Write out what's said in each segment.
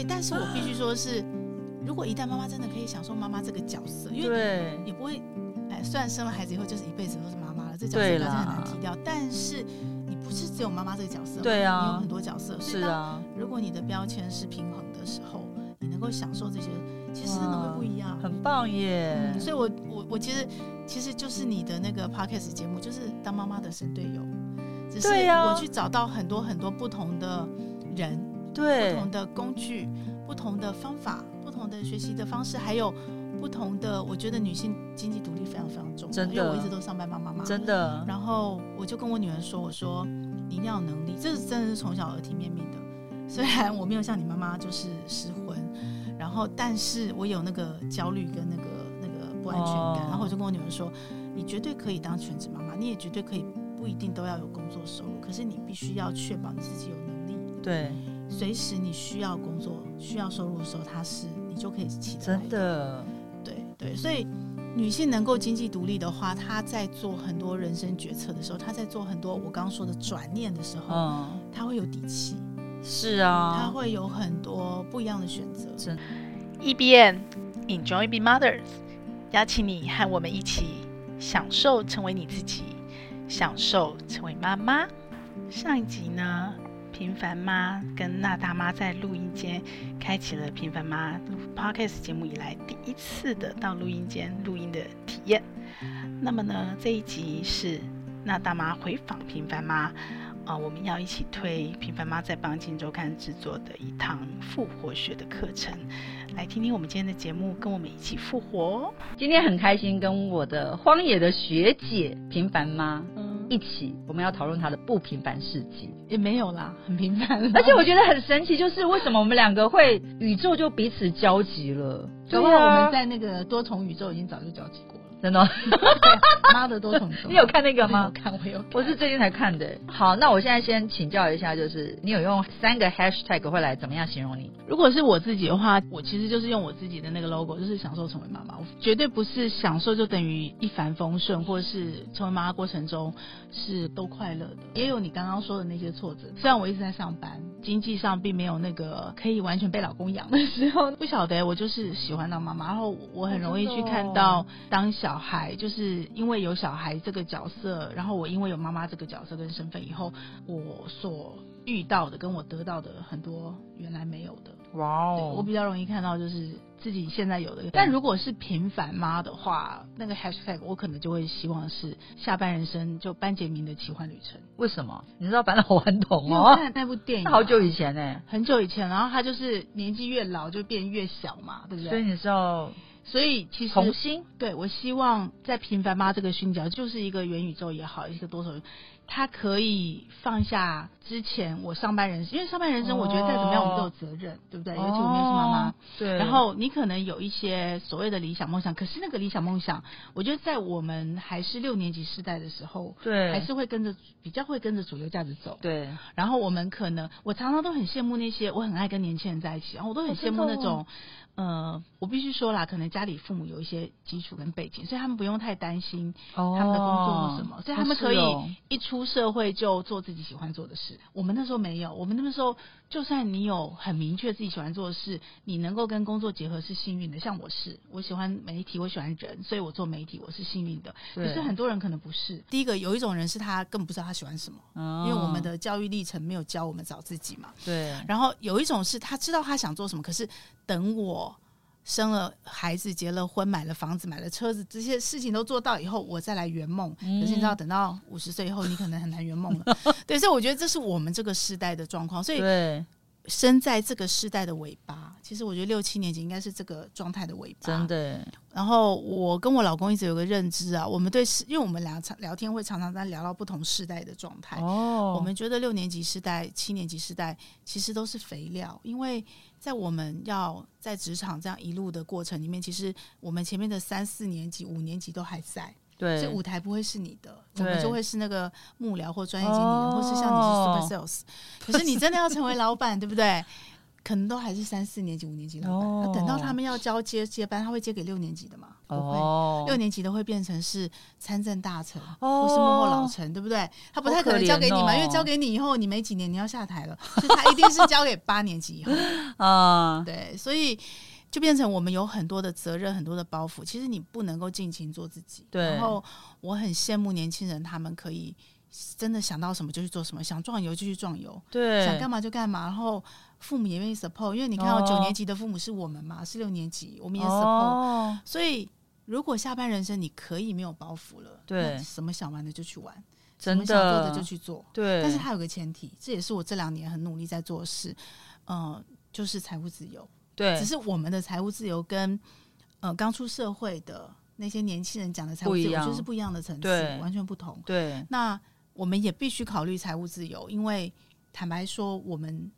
对，但是我必须说是，如果一旦妈妈真的可以享受妈妈这个角色，因为也不会，哎，虽然生了孩子以后就是一辈子都是妈妈了，这角色还是很难提掉，但是你不是只有妈妈这个角色，对啊，你有很多角色，是啊。如果你的标签是平衡的时候，你能够享受这些，其实真的会不一样，很棒耶。嗯，所以我我我其实其实就是你的那个 podcast 节目，就是当妈妈的神队友，只是我去找到很多很多不同的人。对，不同的工具，不同的方法，不同的学习的方式，还有不同的，我觉得女性经济独立非常非常重要。真的，因为我一直都上班妈妈嘛。真的。然后我就跟我女儿说：“我说你一定要有能力，这是真的是从小耳提面命的。虽然我没有像你妈妈就是失婚，然后但是我有那个焦虑跟那个那个不安全感。然后我就跟我女儿说：你绝对可以当全职妈妈，你也绝对可以不一定都要有工作收入，可是你必须要确保你自己有能力。对。”随时你需要工作、需要收入的时候，它是你就可以起来。真的，对对，所以女性能够经济独立的话，她在做很多人生决策的时候，她在做很多我刚刚说的转念的时候，嗯，她会有底气。是啊，她会有很多不一样的选择。真，E B N Enjoy Being Mothers，邀请你和我们一起享受成为你自己，享受成为妈妈。上一集呢，平凡妈跟那大妈在录音间开启了平凡妈 Podcast 节目以来第一次的到录音间录音的体验。那么呢，这一集是那大妈回访平凡妈啊、呃，我们要一起推平凡妈在帮金周刊制作的一堂复活学的课程，来听听我们今天的节目，跟我们一起复活。今天很开心跟我的荒野的学姐平凡妈。嗯一起，我们要讨论他的不平凡事迹，也没有啦，很平凡。而且我觉得很神奇，就是为什么我们两个会宇宙就彼此交集了？对啊我们在那个多重宇宙已经早就交集过。真的，妈的多重你有看那个吗？我看，我有。我是最近才看的。好，那我现在先请教一下，就是你有用三个 hashtag 会来怎么样形容你？如果是我自己的话，我其实就是用我自己的那个 logo，就是享受成为妈妈。我绝对不是享受就等于一帆风顺，或是成为妈妈过程中是都快乐的。也有你刚刚说的那些挫折。虽然我一直在上班，经济上并没有那个可以完全被老公养的时候，不晓得我就是喜欢当妈妈，然后我很容易去看到当小。小孩就是因为有小孩这个角色，然后我因为有妈妈这个角色跟身份以后，我所遇到的跟我得到的很多原来没有的。哇哦！我比较容易看到就是自己现在有的。但如果是平凡妈的话，那个 hashtag 我可能就会希望是下半人生就班杰明的奇幻旅程。为什么？你知道班老顽童哦？那那部电影 好久以前呢、欸，很久以前。然后他就是年纪越老就变越小嘛，对不对？所以你知道。所以其实重新，对，我希望在平凡妈这个熏角，就是一个元宇宙也好，一个多重，他可以放下之前我上班人生，因为上班人生我觉得再怎么样我们都有责任，哦、对不对？尤其我们又是妈妈，对。然后你可能有一些所谓的理想梦想，可是那个理想梦想，我觉得在我们还是六年级时代的时候，对，还是会跟着比较会跟着主流价值走，对。然后我们可能，我常常都很羡慕那些，我很爱跟年轻人在一起，然后我都很羡慕那种。呃，我必须说啦，可能家里父母有一些基础跟背景，所以他们不用太担心他们的工作或什么，哦、所以他们可以一出社会就做自己喜欢做的事。我们那时候没有，我们那个时候就算你有很明确自己喜欢做的事，你能够跟工作结合是幸运的。像我是，我喜欢媒体，我喜欢人，所以我做媒体我是幸运的。可是很多人可能不是。第一个有一种人是他根本不知道他喜欢什么，哦、因为我们的教育历程没有教我们找自己嘛。对。然后有一种是他知道他想做什么，可是等我。生了孩子，结了婚，买了房子，买了车子，这些事情都做到以后，我再来圆梦。嗯、可是你知道，等到五十岁以后，你可能很难圆梦了。对，所以我觉得这是我们这个时代的状况。所以，对，生在这个时代的尾巴，其实我觉得六七年级应该是这个状态的尾巴。真的。然后我跟我老公一直有个认知啊，我们对，因为我们俩常聊天会常常在聊到不同世代的状态。哦。我们觉得六年级世代、七年级时代其实都是肥料，因为。在我们要在职场这样一路的过程里面，其实我们前面的三四年级、五年级都还在，对，所以舞台不会是你的，我们就会是那个幕僚或专业经理人，哦、或是像你是 super sales。可是你真的要成为老板，对不对？可能都还是三四年级、五年级老板。哦、等到他们要交接接班，他会接给六年级的嘛？不会，哦、六年级的会变成是参政大臣，哦、或是幕后老臣，对不对？他不太可能交给你嘛，哦、因为交给你以后，你没几年你要下台了，所以他一定是交给八年级以后 啊。对，所以就变成我们有很多的责任，很多的包袱。其实你不能够尽情做自己。对。然后我很羡慕年轻人，他们可以。真的想到什么就去做什么，想壮游就去壮游，对，想干嘛就干嘛。然后父母也愿意 support，因为你看到九年级的父母是我们嘛，是六年级，我们也 support。哦、所以如果下半人生你可以没有包袱了，对，什么想玩的就去玩，真的什么想做的就去做，对。但是它有个前提，这也是我这两年很努力在做的事，嗯、呃，就是财务自由。对，只是我们的财务自由跟呃刚出社会的那些年轻人讲的财务自由就是不一样的层次，完全不同。对，那。我们也必须考虑财务自由，因为坦白说，我们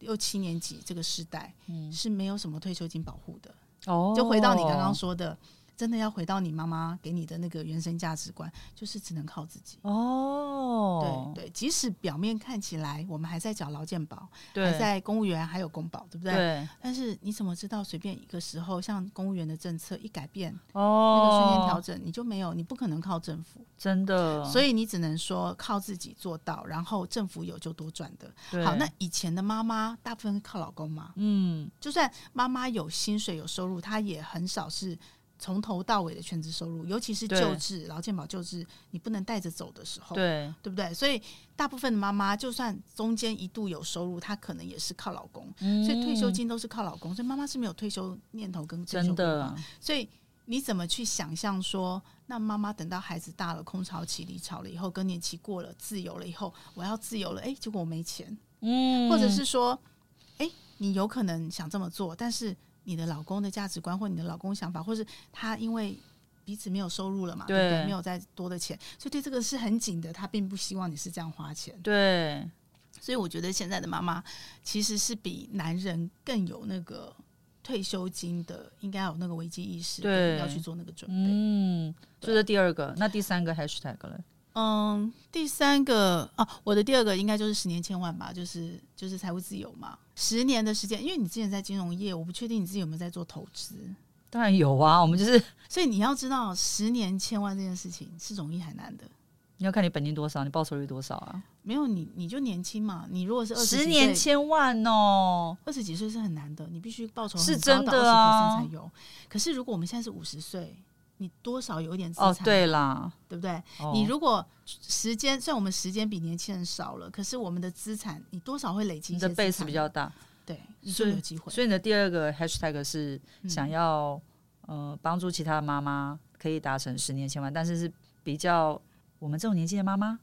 六七年级这个时代是没有什么退休金保护的。哦，就回到你刚刚说的。真的要回到你妈妈给你的那个原生价值观，就是只能靠自己哦。对对，即使表面看起来我们还在缴劳健保，对还在公务员还有公保，对不对？对。但是你怎么知道随便一个时候，像公务员的政策一改变，哦，那个瞬间调整，你就没有，你不可能靠政府，真的。所以你只能说靠自己做到，然后政府有就多赚的。好，那以前的妈妈大部分是靠老公嘛？嗯，就算妈妈有薪水有收入，她也很少是。从头到尾的全职收入，尤其是救治劳健保救治，你不能带着走的时候，对对不对？所以大部分的妈妈，就算中间一度有收入，她可能也是靠老公，嗯、所以退休金都是靠老公，所以妈妈是没有退休念头跟退休规划。所以你怎么去想象说，那妈妈等到孩子大了，空巢期离巢了以后，更年期过了，自由了以后，我要自由了，哎，结果我没钱，嗯，或者是说，哎，你有可能想这么做，但是。你的老公的价值观，或你的老公想法，或是他因为彼此没有收入了嘛，对，不对？没有再多的钱，所以对这个是很紧的。他并不希望你是这样花钱。对，所以我觉得现在的妈妈其实是比男人更有那个退休金的，应该有那个危机意识，对，要去做那个准备。嗯，这是第二个，那第三个 hashtag 了。嗯，第三个哦、啊，我的第二个应该就是十年千万吧，就是就是财务自由嘛。十年的时间，因为你之前在金融业，我不确定你自己有没有在做投资。当然有啊，我们就是，所以你要知道，十年千万这件事情是容易还难的。你要看你本金多少，你报酬率多少啊？没有你，你就年轻嘛。你如果是二十，十年千万哦，二十几岁是很难的，你必须报酬是真的啊，才有。可是如果我们现在是五十岁。你多少有一点资产，哦，对啦，对不对？哦、你如果时间，虽然我们时间比年轻人少了，可是我们的资产，你多少会累积。你的 base 比较大，对，你就有机会。所以你的第二个 hashtag 是想要、嗯、呃帮助其他的妈妈可以达成十年千万，但是是比较我们这种年纪的妈妈，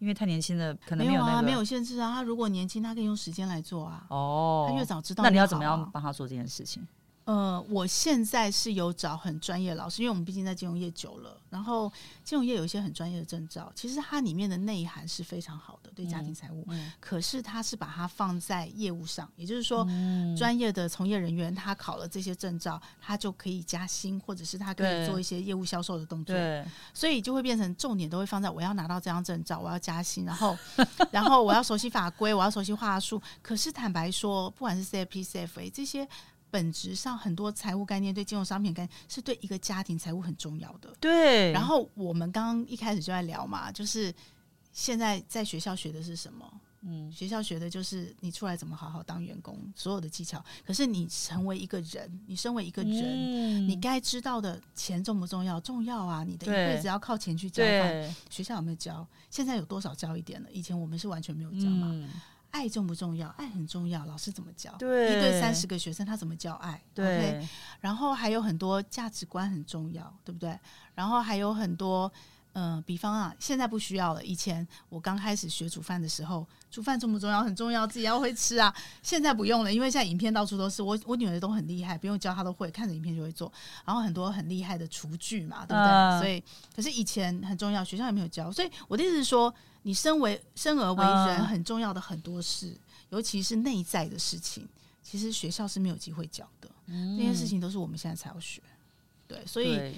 因为太年轻了，可能没有、那个、没有啊，没有限制啊。他如果年轻，他可以用时间来做啊。哦，他越早知道、啊，那你要怎么样帮他做这件事情？呃，我现在是有找很专业的老师，因为我们毕竟在金融业久了，然后金融业有一些很专业的证照，其实它里面的内涵是非常好的，对家庭财务。嗯嗯、可是它是把它放在业务上，也就是说，嗯、专业的从业人员他考了这些证照，他就可以加薪，或者是他可以做一些业务销售的动作。对，所以就会变成重点都会放在我要拿到这张证照，我要加薪，然后 然后我要熟悉法规，我要熟悉话术。可是坦白说，不管是 CFP、CFA 这些。本质上，很多财务概念对金融商品概念是对一个家庭财务很重要的。对。然后我们刚刚一开始就在聊嘛，就是现在在学校学的是什么？嗯，学校学的就是你出来怎么好好当员工，所有的技巧。可是你成为一个人，你身为一个人，嗯、你该知道的钱重不重要？重要啊！你的一辈子要靠钱去交换。学校有没有教？现在有多少教一点了？以前我们是完全没有教嘛。嗯爱重不重要？爱很重要。老师怎么教？对，一对三十个学生，他怎么教爱？对。Okay? 然后还有很多价值观很重要，对不对？然后还有很多，嗯、呃，比方啊，现在不需要了。以前我刚开始学煮饭的时候，煮饭重不重要？很重要，自己要会吃啊。现在不用了，因为现在影片到处都是。我我女儿都很厉害，不用教她都会，看着影片就会做。然后很多很厉害的厨具嘛，对不对？呃、所以，可是以前很重要，学校也没有教。所以我的意思是说。你身为生而为人，很重要的很多事，嗯、尤其是内在的事情，其实学校是没有机会教的。嗯、那些事情都是我们现在才要学。对，所以，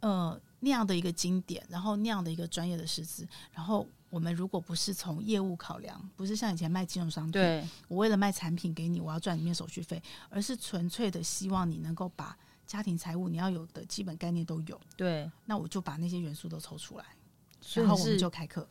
呃，那样的一个经典，然后那样的一个专业的师资，然后我们如果不是从业务考量，不是像以前卖金融商品，我为了卖产品给你，我要赚里面手续费，而是纯粹的希望你能够把家庭财务你要有的基本概念都有，对，那我就把那些元素都抽出来，然后我们就开课，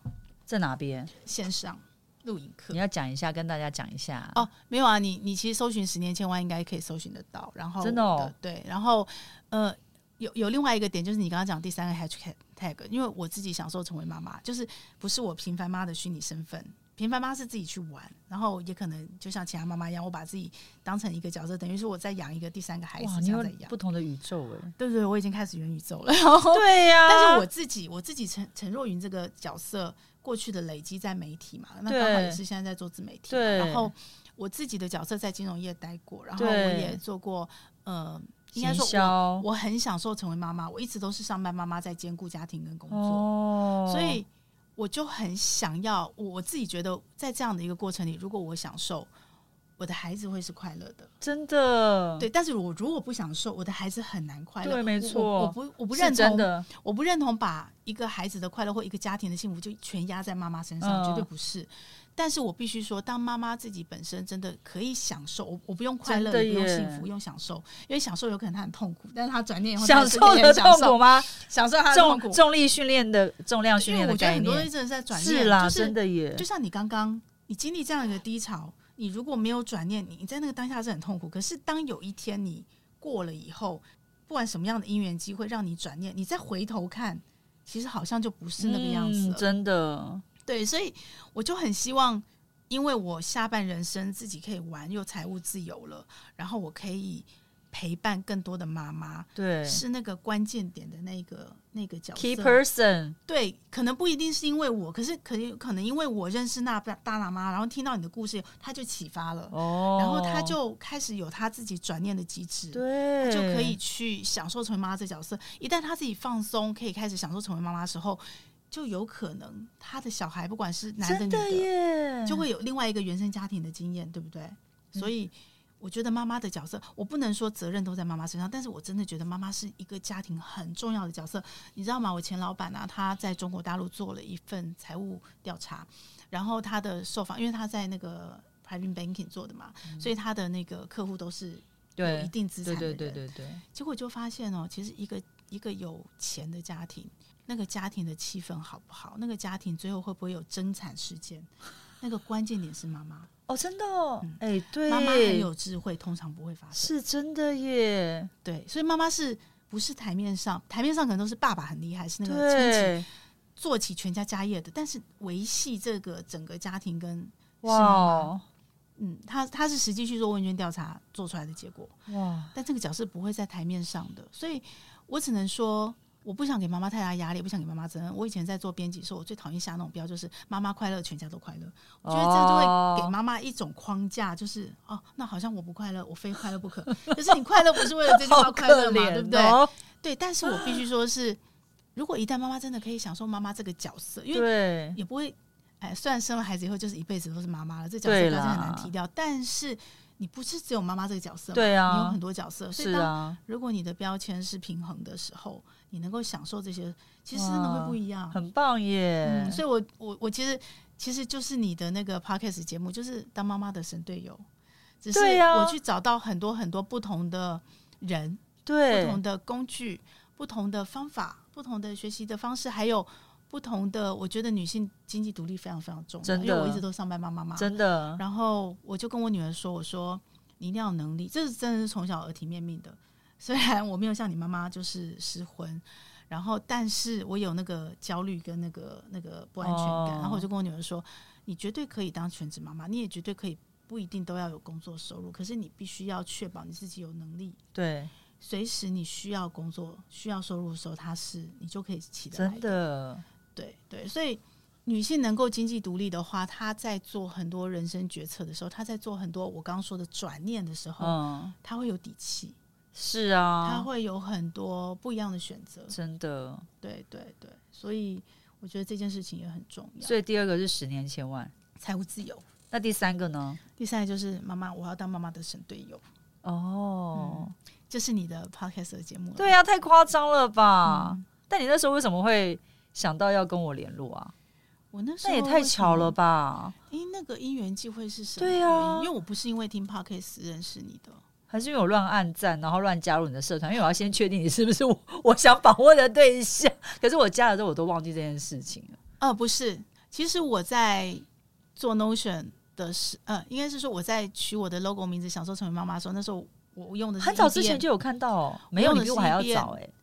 在哪边？线上录影课，你要讲一下，跟大家讲一下。哦，没有啊，你你其实搜寻十年千万应该可以搜寻得到，然后真的哦，对，然后呃。有有另外一个点，就是你刚刚讲第三个 hashtag tag，因为我自己享受成为妈妈，就是不是我平凡妈的虚拟身份，平凡妈是自己去玩，然后也可能就像其他妈妈一样，我把自己当成一个角色，等于是我在养一个第三个孩子这样在养。不同的宇宙哎，对对对，我已经开始元宇宙了，对呀、啊，但是我自己我自己陈陈若云这个角色过去的累积在媒体嘛，那刚好也是现在在做自媒体，对，然后我自己的角色在金融业待过，然后我也做过呃。应该说我，我很享受成为妈妈。我一直都是上班妈妈，在兼顾家庭跟工作，哦，所以我就很想要。我自己觉得，在这样的一个过程里，如果我享受，我的孩子会是快乐的，真的。对，但是我如果不享受，我的孩子很难快乐。对，没错。我不，我不认同，我不认同把一个孩子的快乐或一个家庭的幸福就全压在妈妈身上，绝对不是。但是我必须说，当妈妈自己本身真的可以享受，我我不用快乐，也不用幸福，用享受，因为享受有可能他很痛苦，但是他转念以后享受的 痛苦吗？享受他的痛苦，重重力训练的重量训练的概念，我觉得很多人真的在转念，是啦，真的耶。就像你刚刚，你经历这样一个低潮，你如果没有转念，你在那个当下是很痛苦。可是当有一天你过了以后，不管什么样的因缘机会让你转念，你再回头看，其实好像就不是那个样子了，真的。对，所以我就很希望，因为我下半人生自己可以玩，又财务自由了，然后我可以陪伴更多的妈妈，对，是那个关键点的那个那个角色，key person。对，可能不一定是因为我，可是可能可能因为我认识那大大喇妈，然后听到你的故事，他就启发了，哦，然后他就开始有他自己转念的机制，对，他就可以去享受成为妈妈这角色。一旦他自己放松，可以开始享受成为妈妈的时候。就有可能他的小孩不管是男的女的，就会有另外一个原生家庭的经验，对不对？嗯、所以我觉得妈妈的角色，我不能说责任都在妈妈身上，但是我真的觉得妈妈是一个家庭很重要的角色，你知道吗？我前老板啊，他在中国大陆做了一份财务调查，然后他的受访，因为他在那个 private banking 做的嘛，嗯、所以他的那个客户都是有一定资产的人，对对对对对，结果就发现哦，其实一个一个有钱的家庭。那个家庭的气氛好不好？那个家庭最后会不会有争产事件？那个关键点是妈妈哦，真的哦，哎、嗯，对，妈妈很有智慧，通常不会发生，是真的耶。对，所以妈妈是不是台面上？台面上可能都是爸爸很厉害，是那个亲戚做起全家家业的，但是维系这个整个家庭跟哇，嗯，他他是实际去做问卷调查做出来的结果。哇，但这个角色不会在台面上的，所以我只能说。我不想给妈妈太大压力，不想给妈妈责任。我以前在做编辑的时候，我最讨厌下那种标，就是妈妈快乐，全家都快乐。我觉得这样就会给妈妈一种框架，就是哦，那好像我不快乐，我非快乐不可。可是你快乐不是为了这句话快乐嘛，对不对？对。但是我必须说是，如果一旦妈妈真的可以享受妈妈这个角色，因为也不会，哎，虽然生了孩子以后就是一辈子都是妈妈了，这角色真的很难提掉，但是。你不是只有妈妈这个角色，对啊，你有很多角色。所以当如果你的标签是平衡的时候，你能够享受这些，其实真的会不一样，很棒耶。嗯，所以我我我其实其实就是你的那个 podcast 节目，就是当妈妈的神队友。只是我去找到很多很多不同的人，对，不同的工具，不同的方法，不同的学习的方式，还有。不同的，我觉得女性经济独立非常非常重要，真，因为我一直都上班妈妈嘛，真的。然后我就跟我女儿说：“我说你一定要有能力，这是真的是从小耳提面命的。虽然我没有像你妈妈就是失婚，然后但是我有那个焦虑跟那个那个不安全感。哦、然后我就跟我女儿说：你绝对可以当全职妈妈，你也绝对可以不一定都要有工作收入，可是你必须要确保你自己有能力。对，随时你需要工作需要收入的时候，它是你就可以起得来的。真的。”对对，所以女性能够经济独立的话，她在做很多人生决策的时候，她在做很多我刚刚说的转念的时候，嗯，她会有底气。是啊，他会有很多不一样的选择。真的，对对对，所以我觉得这件事情也很重要。所以第二个是十年千万财务自由，那第三个呢？第三个就是妈妈，我要当妈妈的神队友。哦，这、是你的 podcast 的节目？对呀、啊，太夸张了吧！嗯但你那时候为什么会想到要跟我联络啊？我那时候那也太巧了吧？因，那个因缘际会是什么？对啊，因为我不是因为听 Podcast 认识你的，还是因为我乱按赞，然后乱加入你的社团？因为我要先确定你是不是我 我想访问的对象。可是我加了之后，我都忘记这件事情了。哦，不是，其实我在做 Notion 的时，呃，应该是说我在取我的 logo 名字“想说成为妈妈”的时候，那时候我用的是很早之前就有看到哦，没有，你比我还要早哎、欸，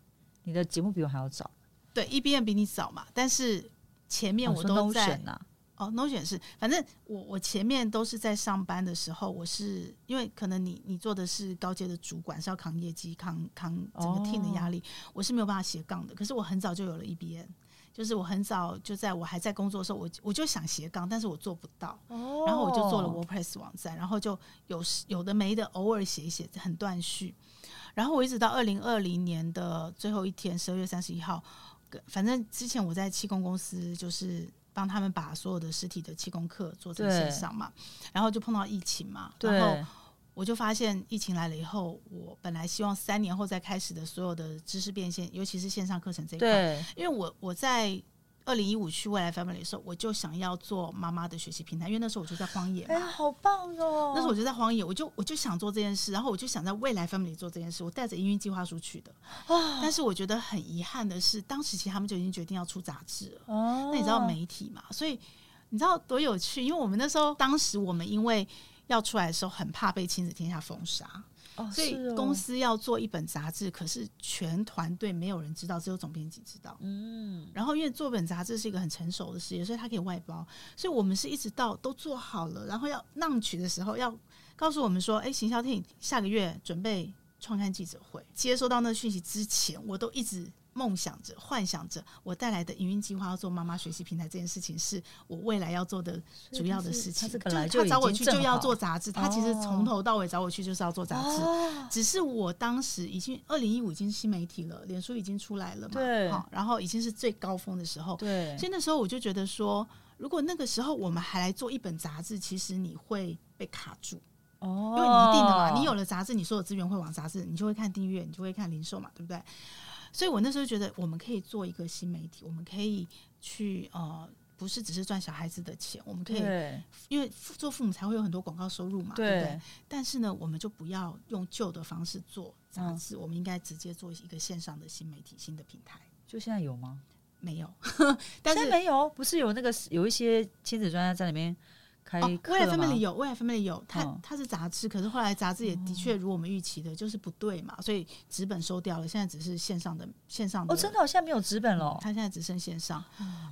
你的节目比我还要早。对，EBM 比你早嘛，但是前面我都在哦，哦，Notion 是，反正我我前面都是在上班的时候，我是因为可能你你做的是高阶的主管，是要扛业绩、扛扛整个 team 的压力，哦、我是没有办法斜杠的。可是我很早就有了 EBN，就是我很早就在我还在工作的时候，我我就想斜杠，但是我做不到，哦、然后我就做了 WordPress 网站，然后就有有的没的偶尔写一写，很断续。然后我一直到二零二零年的最后一天，十二月三十一号。反正之前我在气功公司，就是帮他们把所有的实体的气功课做成线上嘛，然后就碰到疫情嘛，然后我就发现疫情来了以后，我本来希望三年后再开始的所有的知识变现，尤其是线上课程这一块，因为我我在。二零一五去未来 Family 的时候，我就想要做妈妈的学习平台，因为那时候我就在荒野嘛。哎，好棒哦！那时候我就在荒野，我就我就想做这件事，然后我就想在未来 Family 做这件事。我带着营运计划书去的，哦、但是我觉得很遗憾的是，当时其实他们就已经决定要出杂志了。哦，那你知道媒体嘛？所以你知道多有趣？因为我们那时候，当时我们因为要出来的时候，很怕被亲子天下封杀。哦，所以公司要做一本杂志，可是全团队没有人知道，只有总编辑知道。嗯，然后因为做本杂志是一个很成熟的事业，所以他可以外包。所以我们是一直到都做好了，然后要 launch 的时候，要告诉我们说：“哎，行销 team 下个月准备创刊记者会。”接收到那个讯息之前，我都一直。梦想着、幻想着，我带来的营运计划要做妈妈学习平台这件事情，是我未来要做的主要的事情。他是就他找我去就要做杂志，他其实从头到尾找我去就是要做杂志。哦、只是我当时已经二零一五已经是新媒体了，脸书已经出来了嘛，对，然后已经是最高峰的时候，对。所以那时候我就觉得说，如果那个时候我们还来做一本杂志，其实你会被卡住哦，因为你一定的嘛，你有了杂志，你所有资源会往杂志，你就会看订阅，你就会看零售嘛，对不对？所以我那时候觉得，我们可以做一个新媒体，我们可以去呃，不是只是赚小孩子的钱，我们可以，因为做父母才会有很多广告收入嘛，对，对不对？但是呢，我们就不要用旧的方式做杂志，嗯、我们应该直接做一个线上的新媒体、新的平台。就现在有吗？没有，但是没有，不是有那个有一些亲子专家在里面。哦，未来 family 有，未来 family 有，它它是杂志，可是后来杂志也的确如我们预期的，就是不对嘛，所以纸本收掉了，现在只是线上的线上的。哦，真的，现在没有纸本了，它现在只剩线上。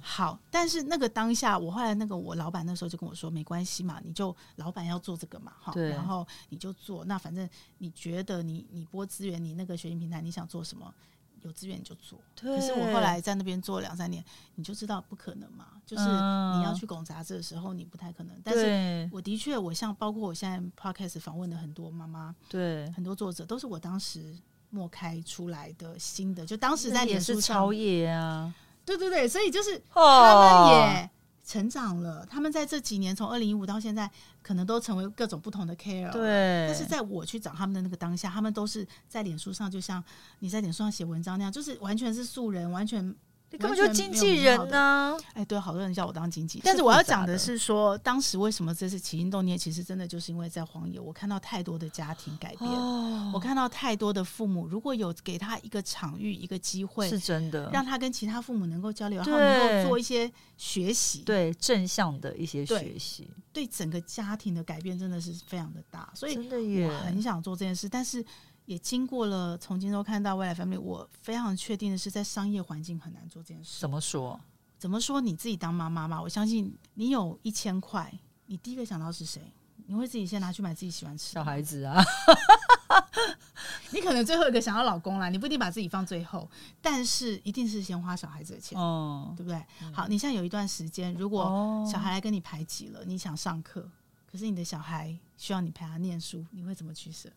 好，但是那个当下，我后来那个我老板那时候就跟我说，没关系嘛，你就老板要做这个嘛，哈，然后你就做，那反正你觉得你你播资源，你那个学习平台你想做什么？有资源就做，可是我后来在那边做两三年，你就知道不可能嘛。就是你要去拱杂志的时候，你不太可能。但是我的确，我像包括我现在 podcast 访问的很多妈妈，对很多作者，都是我当时默开出来的新的，就当时在脸书超业啊，对对对，所以就是他们也。成长了，他们在这几年从二零一五到现在，可能都成为各种不同的 care。对，但是在我去找他们的那个当下，他们都是在脸书上，就像你在脸书上写文章那样，就是完全是素人，完全。根本就经纪人呢？哎，对，好多人叫我当经纪。但是我要讲的是说，当时为什么这次起心动念？其实真的就是因为在荒野，我看到太多的家庭改变，哦、我看到太多的父母，如果有给他一个场域、一个机会，是真的，让他跟其他父母能够交流，对然后能够做一些学习，对正向的一些学习，对，对整个家庭的改变真的是非常的大。所以，我很想做这件事，但是。也经过了从今周看到未来 family，我非常确定的是，在商业环境很难做这件事。怎么说？怎么说？你自己当妈妈嘛，我相信你有一千块，你第一个想到是谁？你会自己先拿去买自己喜欢吃的小孩子啊？你可能最后一个想要老公啦，你不一定把自己放最后，但是一定是先花小孩子的钱，哦，对不对？好，你现在有一段时间，如果小孩来跟你排挤了，你想上课，可是你的小孩需要你陪他念书，你会怎么取舍？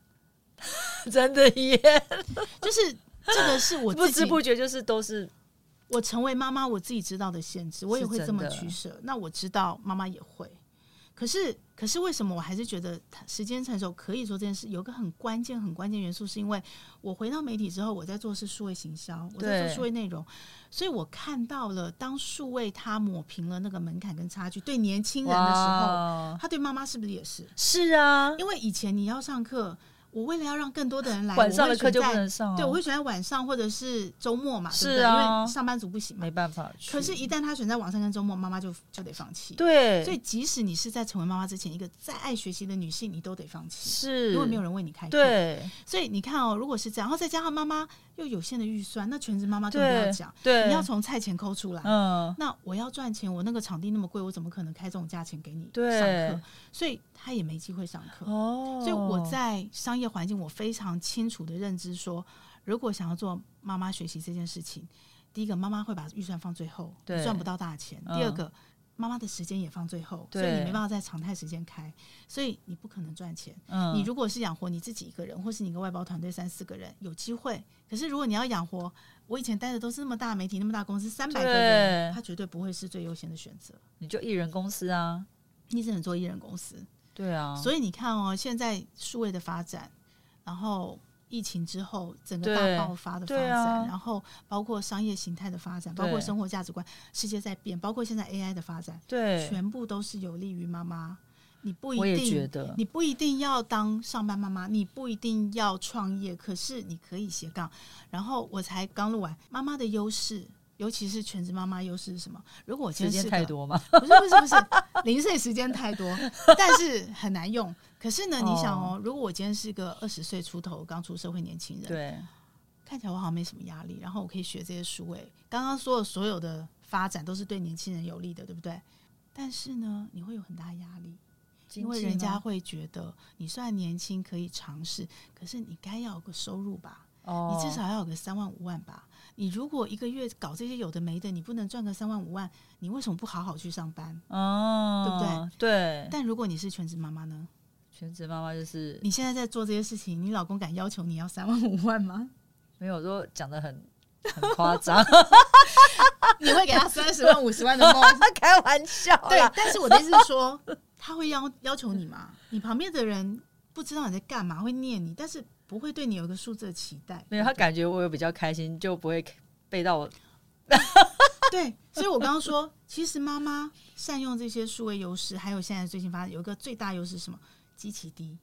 真的耶，就是这个是我 不知不觉，就是都是我成为妈妈，我自己知道的限制，我也会这么取舍。那我知道妈妈也会，可是，可是为什么我还是觉得时间成熟可以做这件事？有个很关键、很关键元素，是因为我回到媒体之后，我在做是数位行销，我在做数位内容，所以我看到了当数位它抹平了那个门槛跟差距，对年轻人的时候，他对妈妈是不是也是？是啊，因为以前你要上课。我为了要让更多的人来，晚上的课就不能上。对，我会选在晚上或者是周末嘛，是啊，因为上班族不行嘛，没办法。可是，一旦他选在晚上跟周末，妈妈就就得放弃。对，所以即使你是在成为妈妈之前，一个再爱学习的女性，你都得放弃，是，因为没有人为你开课。对，所以你看哦，如果是这样，然后再加上妈妈又有限的预算，那全职妈妈更不要讲，对，你要从菜钱抠出来。嗯，那我要赚钱，我那个场地那么贵，我怎么可能开这种价钱给你上课？所以他也没机会上课。哦，所以我在商业环境，我非常。清楚的认知说，如果想要做妈妈学习这件事情，第一个妈妈会把预算放最后，对，赚不到大钱；第二个，妈妈的时间也放最后，所以你没办法在常态时间开，所以你不可能赚钱。嗯，你如果是养活你自己一个人，或是你一个外包团队三四个人，有机会。可是如果你要养活，我以前待的都是那么大媒体、那么大公司，三百个人，他绝对不会是最优先的选择。你就一人公司啊，你只能做一人公司。对啊，所以你看哦，现在数位的发展。然后疫情之后，整个大爆发的发展，啊、然后包括商业形态的发展，包括生活价值观，世界在变，包括现在 AI 的发展，对，全部都是有利于妈妈。你不一定，觉得你不一定要当上班妈妈，你不一定要创业，可是你可以斜杠。然后我才刚录完，妈妈的优势。尤其是全职妈妈优势是什么？如果我今天时间太多吗？不是不是不是，零碎时间太多，但是很难用。可是呢，你想哦，如果我今天是个二十岁出头刚出社会年轻人，对，看起来我好像没什么压力，然后我可以学这些书。哎，刚刚说的所有的发展都是对年轻人有利的，对不对？但是呢，你会有很大压力，因为人家会觉得你虽然年轻可以尝试，可是你该要有个收入吧？哦，你至少要有个三万五万吧？你如果一个月搞这些有的没的，你不能赚个三万五万，你为什么不好好去上班？哦，对不对？对。但如果你是全职妈妈呢？全职妈妈就是你现在在做这些事情，你老公敢要求你要三万五万吗？没有，说讲的很很夸张。你会给他三十万、五十万的梦？开玩笑。对，但是我的意思是说，他会要要求你吗？你旁边的人不知道你在干嘛，会念你，但是。不会对你有个数字的期待，没有，他感觉我有比较开心，就不会背到我。对，所以我刚刚说，其实妈妈善用这些数位优势，还有现在最近发现有一个最大优势是什么？基期低。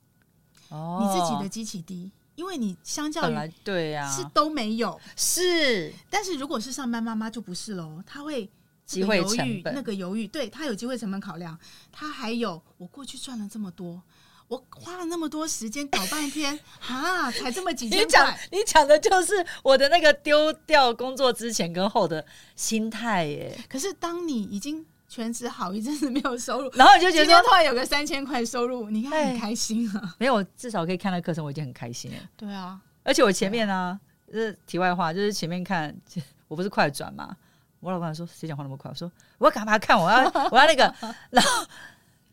哦，你自己的基期低，因为你相较于对呀是都没有是，但是如果是上班妈妈就不是喽，她会机会犹豫那个犹豫，对她有机会成本考量，她还有我过去赚了这么多。我花了那么多时间搞半天，哈，才这么几千块。你讲，你讲的就是我的那个丢掉工作之前跟后的心态耶。可是当你已经全职好一阵子没有收入，然后你就觉得突然有个三千块收入，你看很开心啊。没有，至少可以看到课程，我已经很开心了。对啊，而且我前面呢、啊，就是题外话，就是前面看，我不是快转嘛。我老板说：“谁讲话那么快？”我说：“我要赶快看，我要 我要那个。”然后。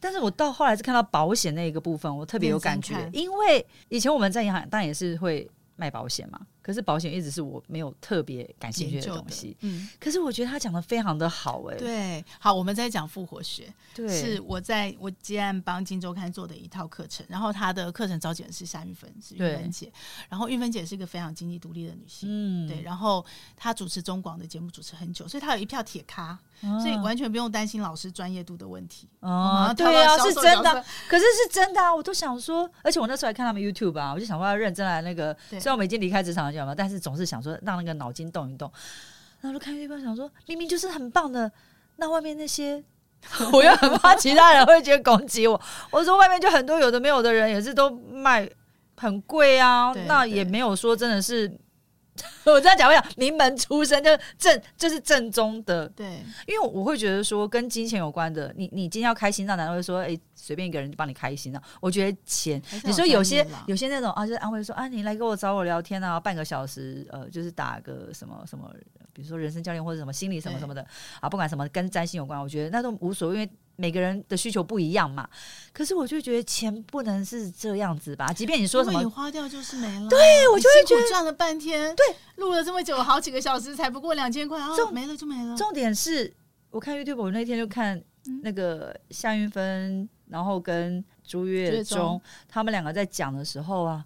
但是我到后来是看到保险那一个部分，我特别有感觉，因为以前我们在银行当然也是会卖保险嘛。可是保险一直是我没有特别感兴趣的东西，嗯，可是我觉得他讲的非常的好，欸，哎，对，好，我们在讲复活学，对，是我在我接案帮金周刊做的一套课程，然后他的课程召集人是夏玉芬，是玉芬姐，然后玉芬姐是一个非常经济独立的女性，嗯，对，然后她主持中广的节目主持很久，所以她有一票铁咖，哦，所以完全不用担心老师专业度的问题，哦，对啊，是真的，可是是真的啊，我都想说，而且我那时候还看他们 YouTube 啊，我就想说要认真来那个，虽然我们已经离开职场。但是总是想说让那个脑筋动一动，然后就看一半想说明明就是很棒的，那外面那些我又很怕其他人会觉得攻击我。我说外面就很多有的没有的人也是都卖很贵啊，那也没有说真的是。我这样讲，我讲名门出身就正就是正宗的，对，因为我会觉得说跟金钱有关的，你你今天要开心，那难道会说哎随便一个人就帮你开心啊？我觉得钱，你说有些有些那种啊，就是安慰说啊，你来跟我找我聊天啊，半个小时，呃，就是打个什么什么，比如说人生教练或者什么心理什么什么的啊，不管什么跟占星有关，我觉得那都无所谓，因为。每个人的需求不一样嘛，可是我就觉得钱不能是这样子吧。即便你说什么，你花掉就是没了。对，我就会觉得赚了半天，对，录了这么久，好几个小时才不过两千块，然后没了就没了。重点是我看 YouTube，我那天就看那个夏云芬然后跟朱月忠他们两个在讲的时候啊，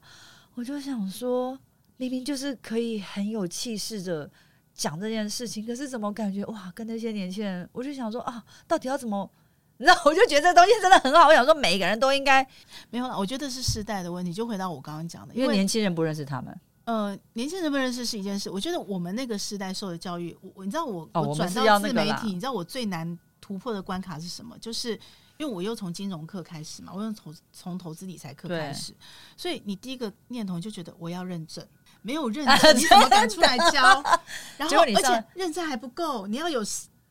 我就想说，明明就是可以很有气势的讲这件事情，可是怎么感觉哇，跟那些年轻人，我就想说啊，到底要怎么？然后我就觉得这东西真的很好，我想说每一个人都应该没有了。我觉得是时代的问题，就回到我刚刚讲的，因为年轻人不认识他们。呃，年轻人不认识是一件事。我觉得我们那个时代受的教育，我你知道我、哦、我转到自媒体，你知道我最难突破的关卡是什么？就是因为我又从金融课开始嘛，我又从从投资理财课开始，所以你第一个念头就觉得我要认证，没有认证 你怎么敢出来教？然后而且认证还不够，你要有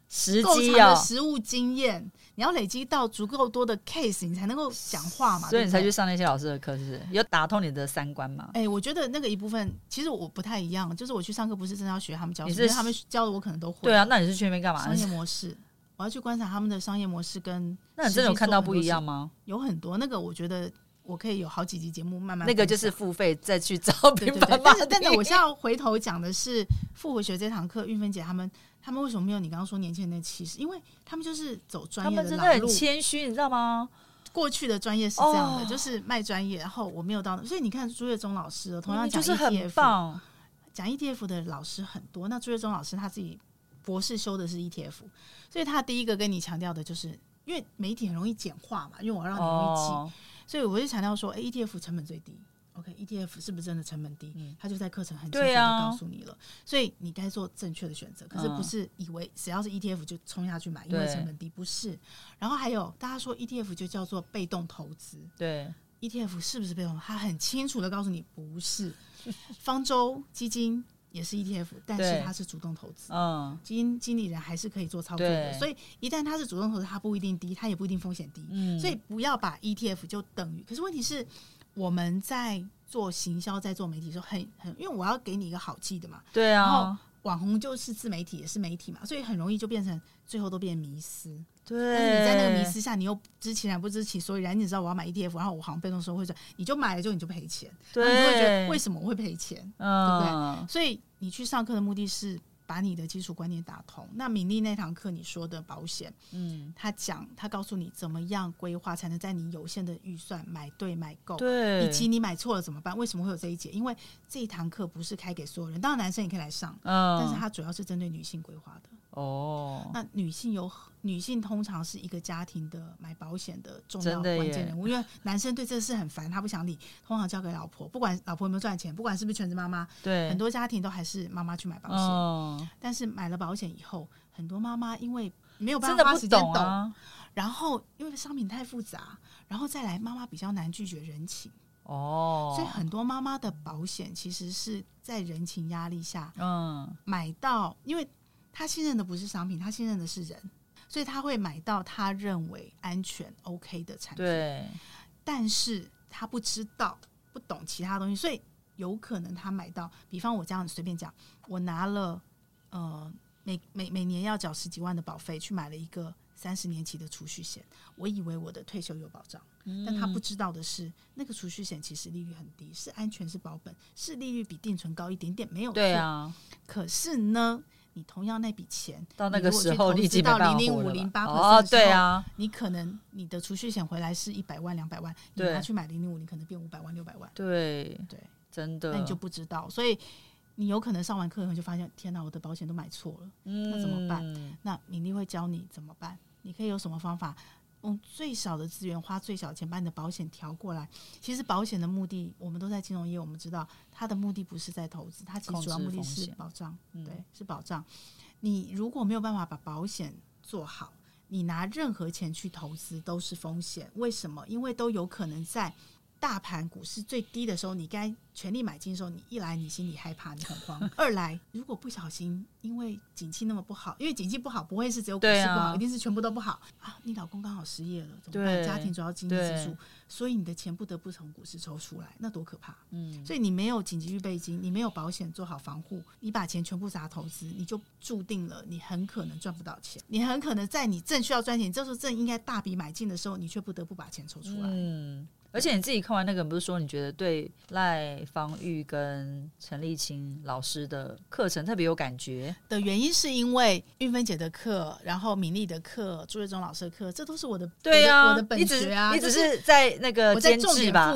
实际的实务经验。你要累积到足够多的 case，你才能够讲话嘛，所以你才去上那些老师的课，是不是？有打通你的三观嘛？哎、欸，我觉得那个一部分，其实我不太一样，就是我去上课不是真的要学他们教，是他们教的我可能都会。对啊，那你是去那边干嘛？商业模式，我要去观察他们的商业模式跟。那你真的有看到不一样吗？有很多，那个我觉得我可以有好几集节目慢慢。那个就是付费再去找品牌，但是但是我现在要回头讲的是复活学这堂课，玉芬姐他们。他们为什么没有你刚刚说年轻人的气势？因为他们就是走专业的，他们真的很谦虚，你知道吗？过去的专业是这样的，哦、就是卖专业。然后我没有到，所以你看朱月忠老师同样讲 ETF，讲 ETF 的老师很多。那朱月忠老师他自己博士修的是 ETF，所以他第一个跟你强调的就是，因为媒体很容易简化嘛，因为我要让你容易记，哦、所以我就强调说，哎，ETF 成本最低。OK，ETF、okay, 是不是真的成本低？嗯、他就在课程很清楚的告诉你了，啊、所以你该做正确的选择。可是不是以为只要是 ETF 就冲下去买，因为成本低，不是。然后还有大家说 ETF 就叫做被动投资，对，ETF 是不是被动？他很清楚的告诉你不是。方舟基金也是 ETF，但是它是主动投资，嗯，基金经理人还是可以做操作的。所以一旦它是主动投资，它不一定低，它也不一定风险低。嗯，所以不要把 ETF 就等于。可是问题是。我们在做行销，在做媒体的时候，很很，因为我要给你一个好记的嘛。对啊。然后网红就是自媒体，也是媒体嘛，所以很容易就变成最后都变迷思。对。但是你在那个迷失下，你又知其然不知其所以然，你知道我要买 ETF，然后我好像被动收回转，你就买了之后你就赔钱。对。你就会觉得为什么我会赔钱？嗯。对不对？所以你去上课的目的是。把你的基础观念打通。那敏丽那堂课你说的保险，嗯，他讲他告诉你怎么样规划才能在你有限的预算买对买够，对，以及你买错了怎么办？为什么会有这一节？因为这一堂课不是开给所有人，当然男生也可以来上，嗯，但是他主要是针对女性规划的。哦，那女性有女性通常是一个家庭的买保险的重要关键人物，因为男生对这事很烦，他不想理，通常交给老婆，不管老婆有没有赚钱，不管是不是全职妈妈，对，很多家庭都还是妈妈去买保险。哦，但是买了保险以后，很多妈妈因为没有办法花时间懂，啊，然后因为商品太复杂，然后再来妈妈比较难拒绝人情。哦，所以很多妈妈的保险其实是在人情压力下，嗯，买到因为。他信任的不是商品，他信任的是人，所以他会买到他认为安全 OK 的产品。对，但是他不知道、不懂其他东西，所以有可能他买到，比方我这样随便讲，我拿了呃每每每年要缴十几万的保费去买了一个三十年期的储蓄险，我以为我的退休有保障，嗯、但他不知道的是，那个储蓄险其实利率很低，是安全是保本，是利率比定存高一点点，没有错。对啊，可是呢？你同样那笔钱到那个时候立即到零零五零八哦，对啊，你可能你的储蓄险回来是一百万两百万，你拿去买零零五零可能变五百万六百万，对。对，真的，那你就不知道，所以你有可能上完课以后就发现，天哪，我的保险都买错了，那怎么办？那米粒会教你怎么办，你可以有什么方法？用最少的资源，花最少钱把你的保险调过来。其实保险的目的，我们都在金融业，我们知道它的目的不是在投资，它其实主要目的是保障。对，是保障。你如果没有办法把保险做好，你拿任何钱去投资都是风险。为什么？因为都有可能在大盘股市最低的时候，你该。全力买进的时候，你一来你心里害怕，你很慌；二来如果不小心，因为景气那么不好，因为景气不好不会是只有股市不好，啊、一定是全部都不好啊！你老公刚好失业了，怎么办？对家庭主要经济支柱，所以你的钱不得不从股市抽出来，那多可怕！嗯，所以你没有紧急预备金，你没有保险做好防护，你把钱全部砸投资，你就注定了你很可能赚不到钱，你很可能在你正需要赚钱，这时候正应该大笔买进的时候，你却不得不把钱抽出来。嗯。而且你自己看完那个，不是说你觉得对赖芳玉跟陈立青老师的课程特别有感觉的原因，是因为玉芬姐的课，然后敏丽的课，朱月忠老师的课，这都是我的对啊，我的本学啊。你只是在那个兼职吧？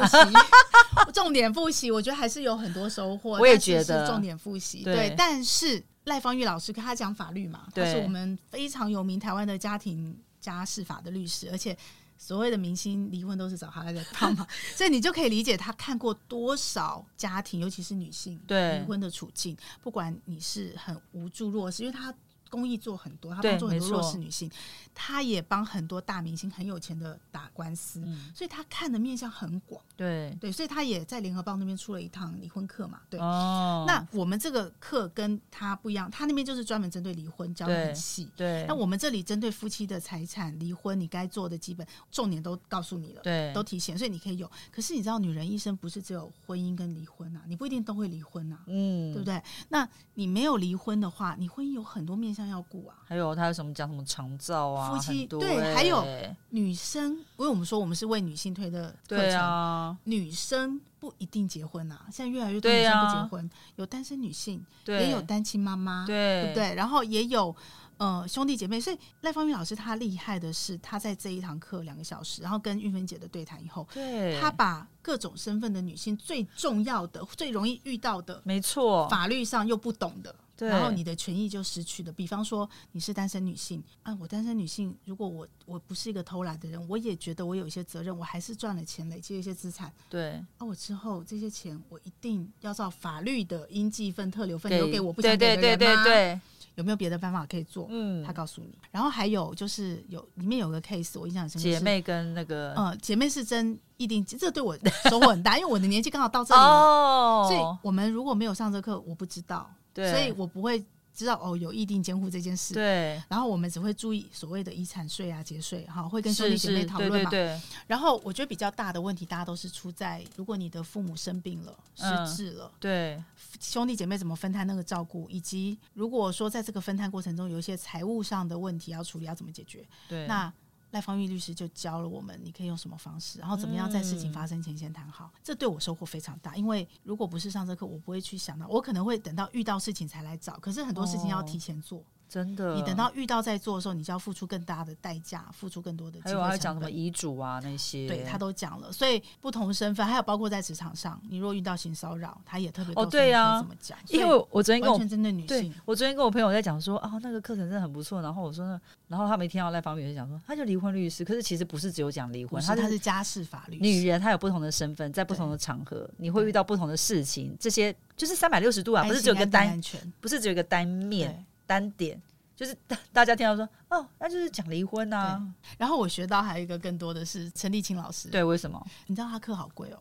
重点复习，我觉得还是有很多收获。我也觉得是重点复习，对。但是赖芳玉老师，他讲法律嘛，他是我们非常有名台湾的家庭家事法的律师，而且。所谓的明星离婚都是找他来帮忙，所以你就可以理解他看过多少家庭，尤其是女性离婚的处境。不管你是很无助弱势，因为他。公益做很多，他帮助很多弱势女性，他也帮很多大明星很有钱的打官司，嗯、所以他看的面向很广。对对，所以他也在联合报那边出了一堂离婚课嘛。对，哦、那我们这个课跟他不一样，他那边就是专门针对离婚教的很细。对，那我们这里针对夫妻的财产、离婚，你该做的基本重点都告诉你了，对，都提醒，所以你可以有。可是你知道，女人一生不是只有婚姻跟离婚啊，你不一定都会离婚啊，嗯，对不对？那你没有离婚的话，你婚姻有很多面向要顾啊。还有他有什么讲什么长照啊？夫妻对，对，还有女生，因为我们说我们是为女性推的课程，对啊，女生不一定结婚啊，现在越来越多女生不结婚，啊、有单身女性，也有单亲妈妈，对，对不对？然后也有呃兄弟姐妹，所以赖芳玉老师他厉害的是，他在这一堂课两个小时，然后跟玉芬姐的对谈以后，对，他把各种身份的女性最重要的、最容易遇到的，没错，法律上又不懂的。对然后你的权益就失去了。比方说你是单身女性啊，我单身女性，如果我我不是一个偷懒的人，我也觉得我有一些责任，我还是赚了钱，累积了一些资产。对，啊，我之后这些钱我一定要照法律的应计分、特留分留给我不想给的人吗？对对对对对，有没有别的办法可以做？嗯，他告诉你。然后还有就是有里面有个 case，我印象很深刻，姐妹跟那个嗯，姐妹是真一定，这对我 收获很大，因为我的年纪刚好到这里了，哦、所以我们如果没有上这课，我不知道，对，所以我不会。知道哦，有意定监护这件事，对。然后我们只会注意所谓的遗产税啊、节税，哈，会跟兄弟姐妹讨论嘛。对对对。然后我觉得比较大的问题，大家都是出在如果你的父母生病了、嗯、失智了，对，兄弟姐妹怎么分摊那个照顾，以及如果说在这个分摊过程中有一些财务上的问题要处理，要怎么解决？对，那。赖芳玉律师就教了我们，你可以用什么方式，然后怎么样在事情发生前先谈好。嗯、这对我收获非常大，因为如果不是上这课，我不会去想到，我可能会等到遇到事情才来找。可是很多事情要提前做。哦真的，你等到遇到在做的时候，你就要付出更大的代价，付出更多的。还有还讲什么遗嘱啊那些，对他都讲了。所以不同身份，还有包括在职场上，你若遇到性骚扰，他也特别哦，对呀，怎么讲？因为我昨天跟我针对女性，我昨天跟我朋友在讲说，哦，那个课程真的很不错。然后我说呢，然后他没听到那方面就讲说，他就离婚律师，可是其实不是只有讲离婚，他他是家事法律。女人她有不同的身份，在不同的场合，你会遇到不同的事情，这些就是三百六十度啊，不是只有一个单，不是只有一个单面单点。就是大大家听到说哦，那就是讲离婚啊。然后我学到还有一个更多的是陈立青老师。对，为什么？你知道他课好贵哦。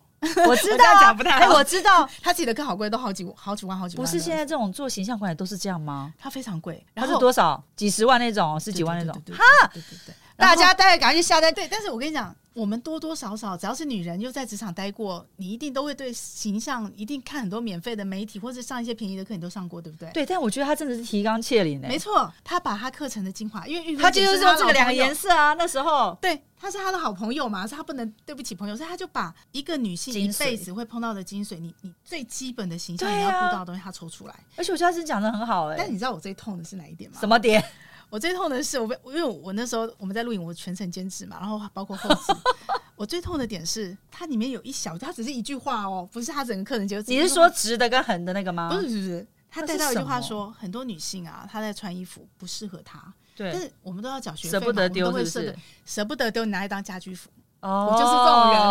我知道讲不太我知道他自己的课好贵，都好几好几万，好几万。不是现在这种做形象管理都是这样吗？他非常贵，然后是多少？几十万那种，十几万那种。哈，对对对。大家待会赶快去下单。对，但是我跟你讲。我们多多少少，只要是女人又在职场待过，你一定都会对形象一定看很多免费的媒体，或者上一些便宜的课，你都上过，对不对？对，但我觉得他真的是提纲挈领的。没错，他把他课程的精华，因为他就是用这个两个颜色啊，那时候对，他是他的好朋友嘛，是他不能对不起朋友，所以他就把一个女性一辈子会碰到的精髓，你你最基本的形象你要顾到的东西，他抽出来。而且我觉得他是讲的很好哎，但你知道我最痛的是哪一点吗？什么点？我最痛的是我被，因为我那时候我们在录影，我全程监制嘛，然后包括后期。我最痛的点是，它里面有一小，它只是一句话哦，不是它整个课程结构。你是说直的跟横的那个吗？不是，不是，他带到一句话说，很多女性啊，她在穿衣服不适合她。对。但是我们都要缴学费，舍不得丢，是不是？舍不得丢，你拿来当家居服。哦。我就是这种人，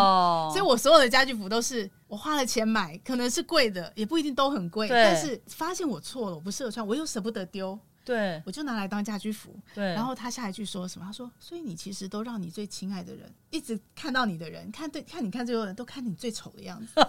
所以我所有的家居服都是我花了钱买，可能是贵的，也不一定都很贵。但是发现我错了，我不适合穿，我又舍不得丢。对，我就拿来当家居服。对，然后他下一句说什么？他说：“所以你其实都让你最亲爱的人一直看到你的人，看对看你看最后人都看你最丑的样子。”